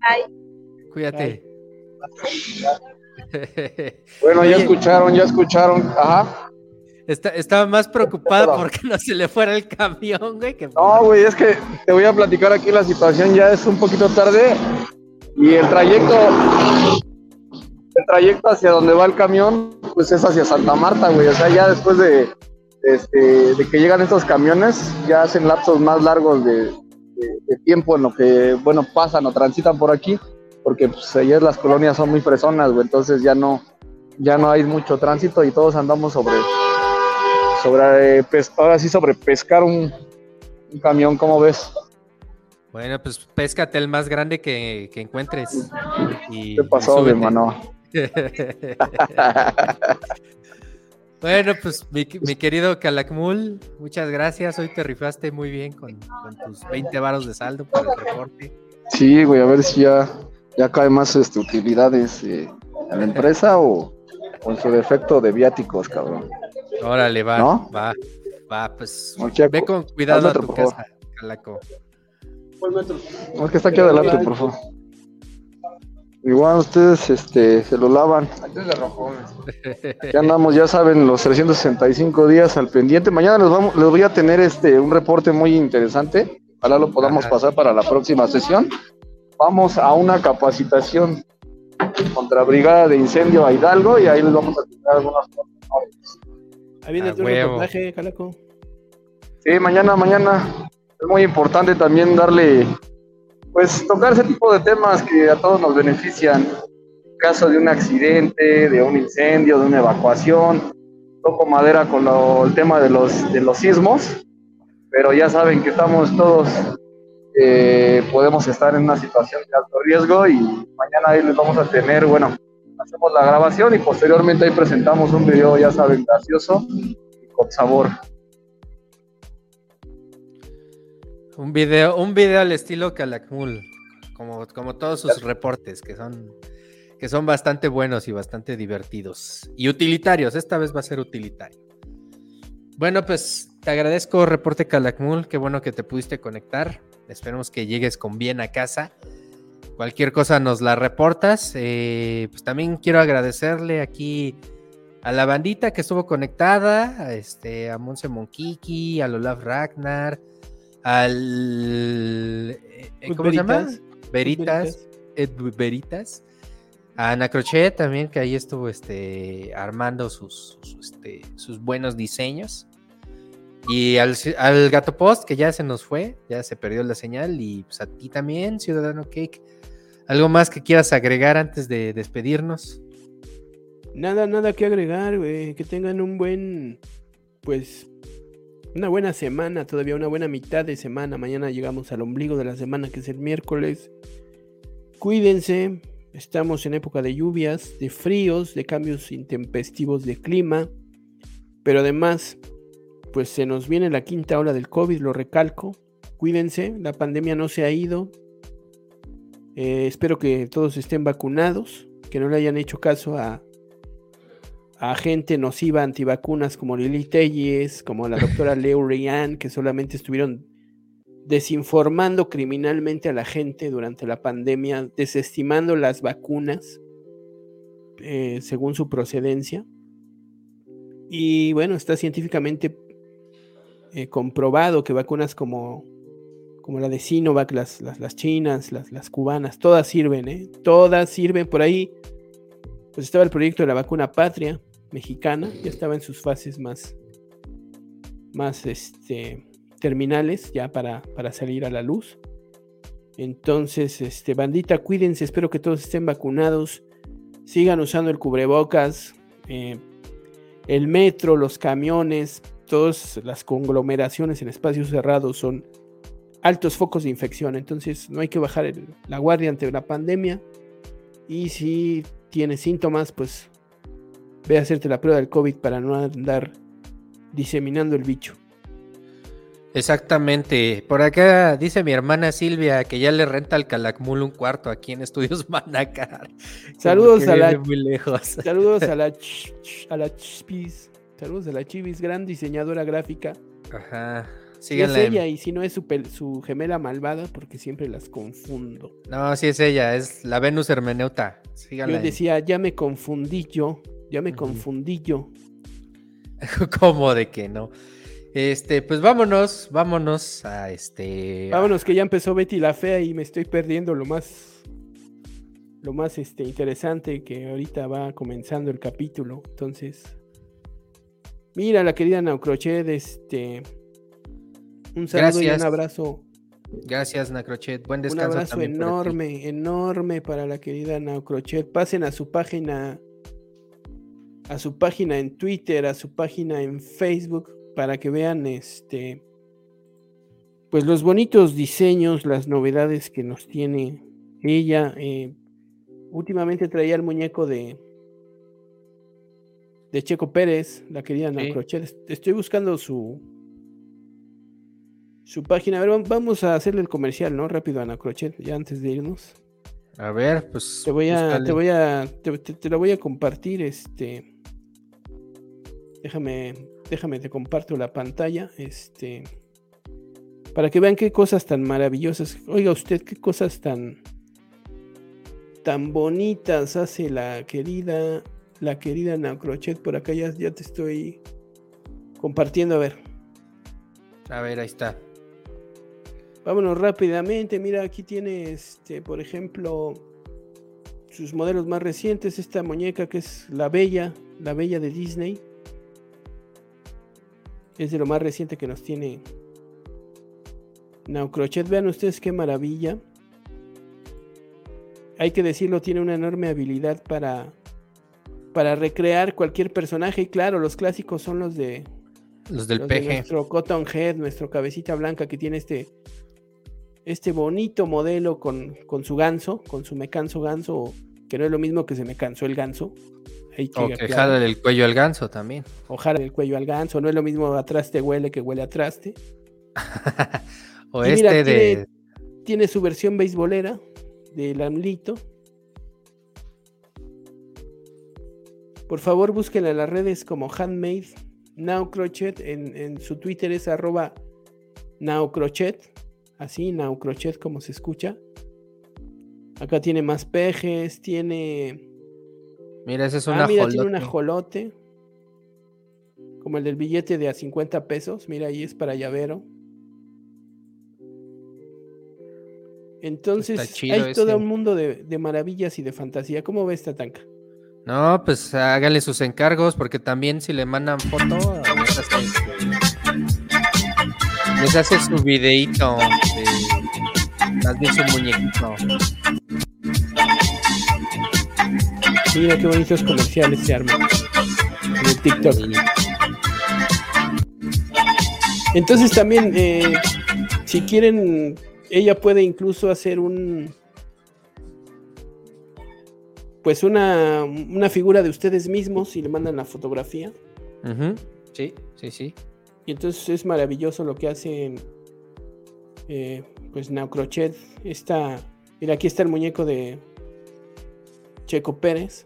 Bye. Cuídate. Bueno, ya escucharon, ya escucharon. Ajá. Está- estaba más preocupada porque no se le fuera el camión, güey. que- No, güey, es que te voy a platicar aquí la situación, ya es un poquito tarde y el trayecto, el trayecto hacia donde va el camión, pues es hacia Santa Marta, güey, o sea, ya después de, este, de que llegan estos camiones, ya hacen lapsos más largos de, de- de tiempo en lo que, bueno, pasan o transitan por aquí, porque pues ayer las colonias son muy fresonas, güey, entonces ya no, ya no hay mucho tránsito y todos andamos sobre, sobre, eh, pes- ahora sí sobre pescar un, un camión, ¿cómo ves? Bueno, pues péscate el más grande que, que encuentres. Y, ¿Qué pasó, mi hermano? bueno, pues mi, mi querido Calakmul, muchas gracias. Hoy te rifaste muy bien con, con tus 20 varos de saldo por el reporte. Sí, güey, a ver si ya, ya cae más este, utilidades eh, a la empresa o, en su defecto de viáticos, cabrón. Órale, va, ¿No? va, va, pues Oye, ve con cuidado a otro, tu casa, Calaco. No, es que está aquí adelante, por favor. Igual ustedes este, se lo lavan. Ya andamos, ya saben, los 365 días al pendiente. Mañana les, vamos, les voy a tener este un reporte muy interesante. Ojalá lo podamos Ajá. pasar para la próxima sesión. Vamos a una capacitación contra Brigada de Incendio a Hidalgo y ahí les vamos a tener algunas cosas. Tu reportaje, Calaco. Sí, mañana, mañana. Es muy importante también darle, pues, tocar ese tipo de temas que a todos nos benefician. En caso de un accidente, de un incendio, de una evacuación. Toco madera con lo- el tema de los, de los sismos, pero ya saben que estamos todos, eh, podemos estar en una situación de alto riesgo y mañana ahí les vamos a tener, bueno, hacemos la grabación y posteriormente ahí presentamos un video, ya saben, gracioso y con sabor. Un video, un video al estilo Calakmul, como, como todos sus reportes, que son, que son bastante buenos y bastante divertidos. Y utilitarios, esta vez va a ser utilitario. Bueno, pues te agradezco, reporte Calakmul, qué bueno que te pudiste conectar. Esperemos que llegues con bien a casa. Cualquier cosa nos la reportas. Eh, pues también quiero agradecerle aquí a la bandita que estuvo conectada, a, este, a Monse Monkiki, al Olaf Ragnar, al... eh, eh, ¿Cómo se llama? Veritas. Veritas. Ed Veritas. A Ana Crochet también, que ahí estuvo este, armando sus, sus, este, sus buenos diseños. Y al, al, Gato Post, que ya se nos fue, ya se perdió la señal. Y pues a ti también, Ciudadano Cake. ¿Algo más que quieras agregar antes de despedirnos? Nada, nada que agregar, güey. Que tengan un buen, pues, una buena semana, todavía una buena mitad de semana. Mañana llegamos al ombligo de la semana, que es el miércoles. Cuídense, estamos en época de lluvias, de fríos, de cambios intempestivos de clima. Pero además, pues se nos viene la quinta ola del COVID, lo recalco. Cuídense, la pandemia no se ha ido. Eh, espero que todos estén vacunados, que no le hayan hecho caso a, a gente nociva antivacunas como Lili Telles, como la doctora Leo Ryan, que solamente estuvieron desinformando criminalmente a la gente durante la pandemia, desestimando las vacunas eh, según su procedencia. Y bueno, está científicamente eh, comprobado que vacunas como, como la de Sinovac, las, las, chinas, las, las, cubanas, todas sirven, ¿eh? Todas sirven. Por ahí, pues estaba el proyecto de la vacuna patria mexicana, ya estaba en sus fases más, más este, terminales, ya para, para salir a la luz. Entonces, este, bandita, cuídense, espero que todos estén vacunados, sigan usando el cubrebocas, eh, el metro, los camiones, todas las conglomeraciones en espacios cerrados son altos focos de infección, entonces no hay que bajar el, la guardia ante la pandemia y si tienes síntomas, pues ve a hacerte la prueba del COVID para no andar diseminando el bicho. Exactamente. Por acá dice mi hermana Silvia que ya le renta al Calakmul un cuarto aquí en Estudios Manacar. Saludos a la muy lejos. Saludos a la a la Chivis. Saludos a la Chivis, gran diseñadora gráfica. Ajá. Sí es ella y si no es su, su, gemela malvada porque siempre las confundo. No, sí es ella, es la Venus hermeneuta. Síganla yo decía, ya me confundí yo, ya me confundí yo. ¿Cómo de que no? Este, pues vámonos, vámonos a este. Vámonos, que ya empezó Betty la Fea y me estoy perdiendo lo más. Lo más este, interesante que ahorita va comenzando el capítulo. Entonces. Mira, la querida Naucrochet, este. Un saludo y un abrazo. Gracias, Naucrochet. Buen descanso. Un abrazo enorme, enorme para la querida Naucrochet. Pasen a su página. A su página en Twitter, a su página en Facebook para que vean este pues los bonitos diseños, las novedades que nos tiene ella. Eh, últimamente traía el muñeco de de Checo Pérez, la querida Ana Crochet. Estoy buscando su su página. A ver, vamos a hacerle el comercial, ¿no? Rápido, Ana Crochet, ya antes de irnos. A ver, pues. Te voy a, te voy a, te, te, lo voy a compartir, este. Déjame déjame te comparto la pantalla, este, para que vean qué cosas tan maravillosas. Oiga usted, qué cosas tan, tan bonitas hace la querida, la querida Naucrochet. Por acá ya, ya te estoy compartiendo, a ver. A ver, ahí está. Vámonos rápidamente. Mira, aquí tiene, este, por ejemplo, sus modelos más recientes. Esta muñeca que es la Bella, la Bella de Disney. Es de lo más reciente que nos tiene Naucrochet. Vean ustedes qué maravilla. Hay que decirlo, tiene una enorme habilidad para, para recrear cualquier personaje. Y claro, los clásicos son los de. Los del peje. nuestro Cotton Head, nuestro cabecita blanca que tiene este. Este bonito modelo con, con su ganso, con su me canso ganso, que no es lo mismo que se me cansó el ganso o que jala el cuello al ganso también. O jala el cuello al ganso. No es lo mismo atrás te huele que huele a traste. o este de. Tiene, su versión beisbolera del AMLito. Por favor, búsquenla en las redes como Handmade Now Crochet. En, en su Twitter es arroba Now Crochet. Así, Now Crochet como se escucha. Acá tiene más pejes, tiene Mira, ese es un ah, mira, tiene un ajolote. Como el del billete de a 50 pesos. Mira, ahí es para llavero. Entonces, hay todo ese. un mundo de, de maravillas y de fantasía. ¿Cómo ves, Tatanka? No, pues háganle sus encargos, porque también si le mandan foto, les hace su videíto, de- más bien su muñequito. Mira qué bonitos comerciales se arman en el TikTok. Entonces también, eh, si quieren, ella puede incluso hacer un, pues una, una figura de ustedes mismos y le mandan la fotografía. Ujú, Sí, sí, sí. Y entonces es maravilloso lo que hacen, eh, pues Naucrochet. Está, mira, aquí está el muñeco de Checo Pérez.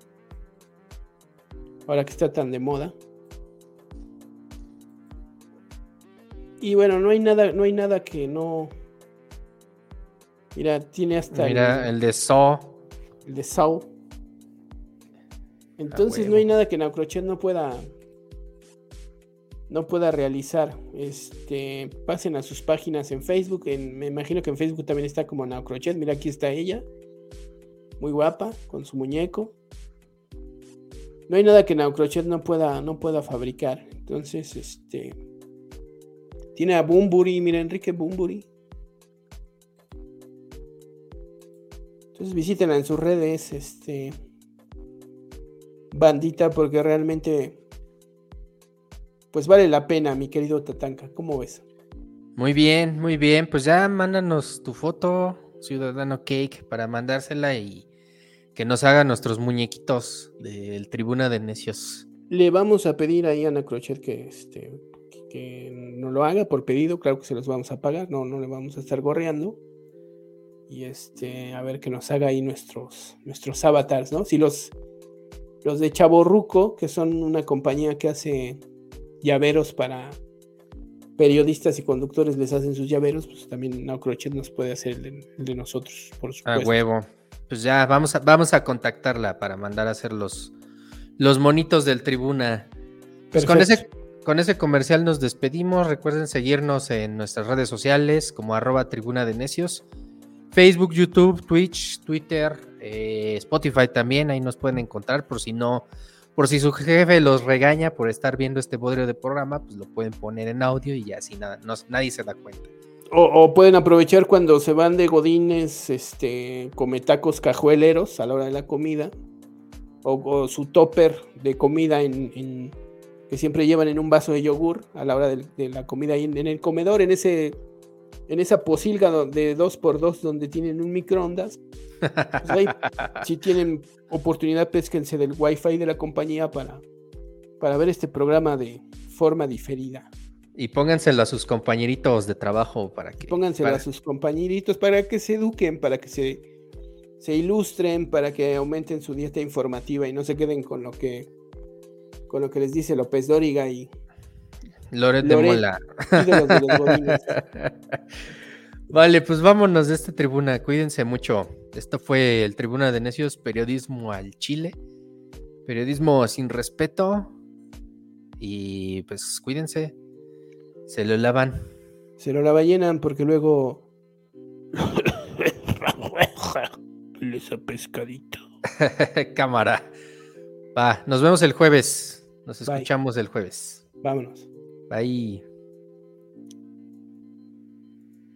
Ahora que está tan de moda. Y bueno, no hay nada, no hay nada que no. Mira, tiene hasta Mira, el, el de So. el de Saw. Entonces no hay nada que Naucrochet no pueda no pueda realizar. Este, pasen a sus páginas en Facebook. en- me imagino que en Facebook también está como Naucrochet. Mira, aquí está ella. Muy guapa, con su muñeco. No hay nada que Naucrochet no pueda, no pueda fabricar. Entonces, este. Tiene a Bumburi, mira, Enrique Bumburi. Entonces visítenla en sus redes, este. Bandita, porque realmente. Pues vale la pena, mi querido Tatanka. ¿Cómo ves? Muy bien, muy bien. Pues ya mándanos tu foto, Ciudadano Cake, para mandársela y que nos haga nuestros muñequitos del Tribuna de Necios. Le vamos a pedir ahí a Ana Crochet que este que- que no lo haga por pedido, claro que se los vamos a pagar, no, no le vamos a estar gorreando. Y este, a ver que nos haga ahí nuestros, nuestros avatars, ¿no? Si los, los de Chaborruco, que son una compañía que hace llaveros para periodistas y conductores, les hacen sus llaveros, pues también Ana Crochet nos puede hacer el de, el de nosotros, por A supuesto. huevo. Pues ya vamos a, vamos a contactarla para mandar a hacer los, los monitos del Tribuna. Pues con ese, con ese comercial nos despedimos. Recuerden seguirnos en nuestras redes sociales como arroba tribuna de necios. Facebook, YouTube, Twitch, Twitter, eh, Spotify también. Ahí nos pueden encontrar por si no, por si su jefe los regaña por estar viendo este bodrio de programa, pues lo pueden poner en audio y así nada, no- nadie se da cuenta. O, pueden aprovechar cuando se van de godines, este, come tacos cajueleros a la hora de la comida, o, su topper de comida que siempre llevan en un vaso de yogur a la hora de, la comida en, en el comedor, en ese, en esa posilga de 2x2 donde tienen un microondas. Pues ahí, si tienen oportunidad, pésquense del wifi de la compañía para, para ver este programa de forma diferida. Y pónganselo a sus compañeritos de trabajo para que. Pónganselo para- a sus compañeritos para que se eduquen, para que se, se ilustren, para que aumenten su dieta informativa y no se queden con lo que con lo que les dice López Dóriga y Loret de. Mola. de los. Vale, pues vámonos de esta tribuna. Cuídense mucho. Esto fue el Tribuna de Necios, periodismo al Chile. Periodismo sin respeto. Y pues cuídense. Se lo lavan. Se lo la ballenan porque luego les a pescadito. Cámara. Va, nos vemos el jueves. Nos Bye. escuchamos el jueves. Vámonos. Bye.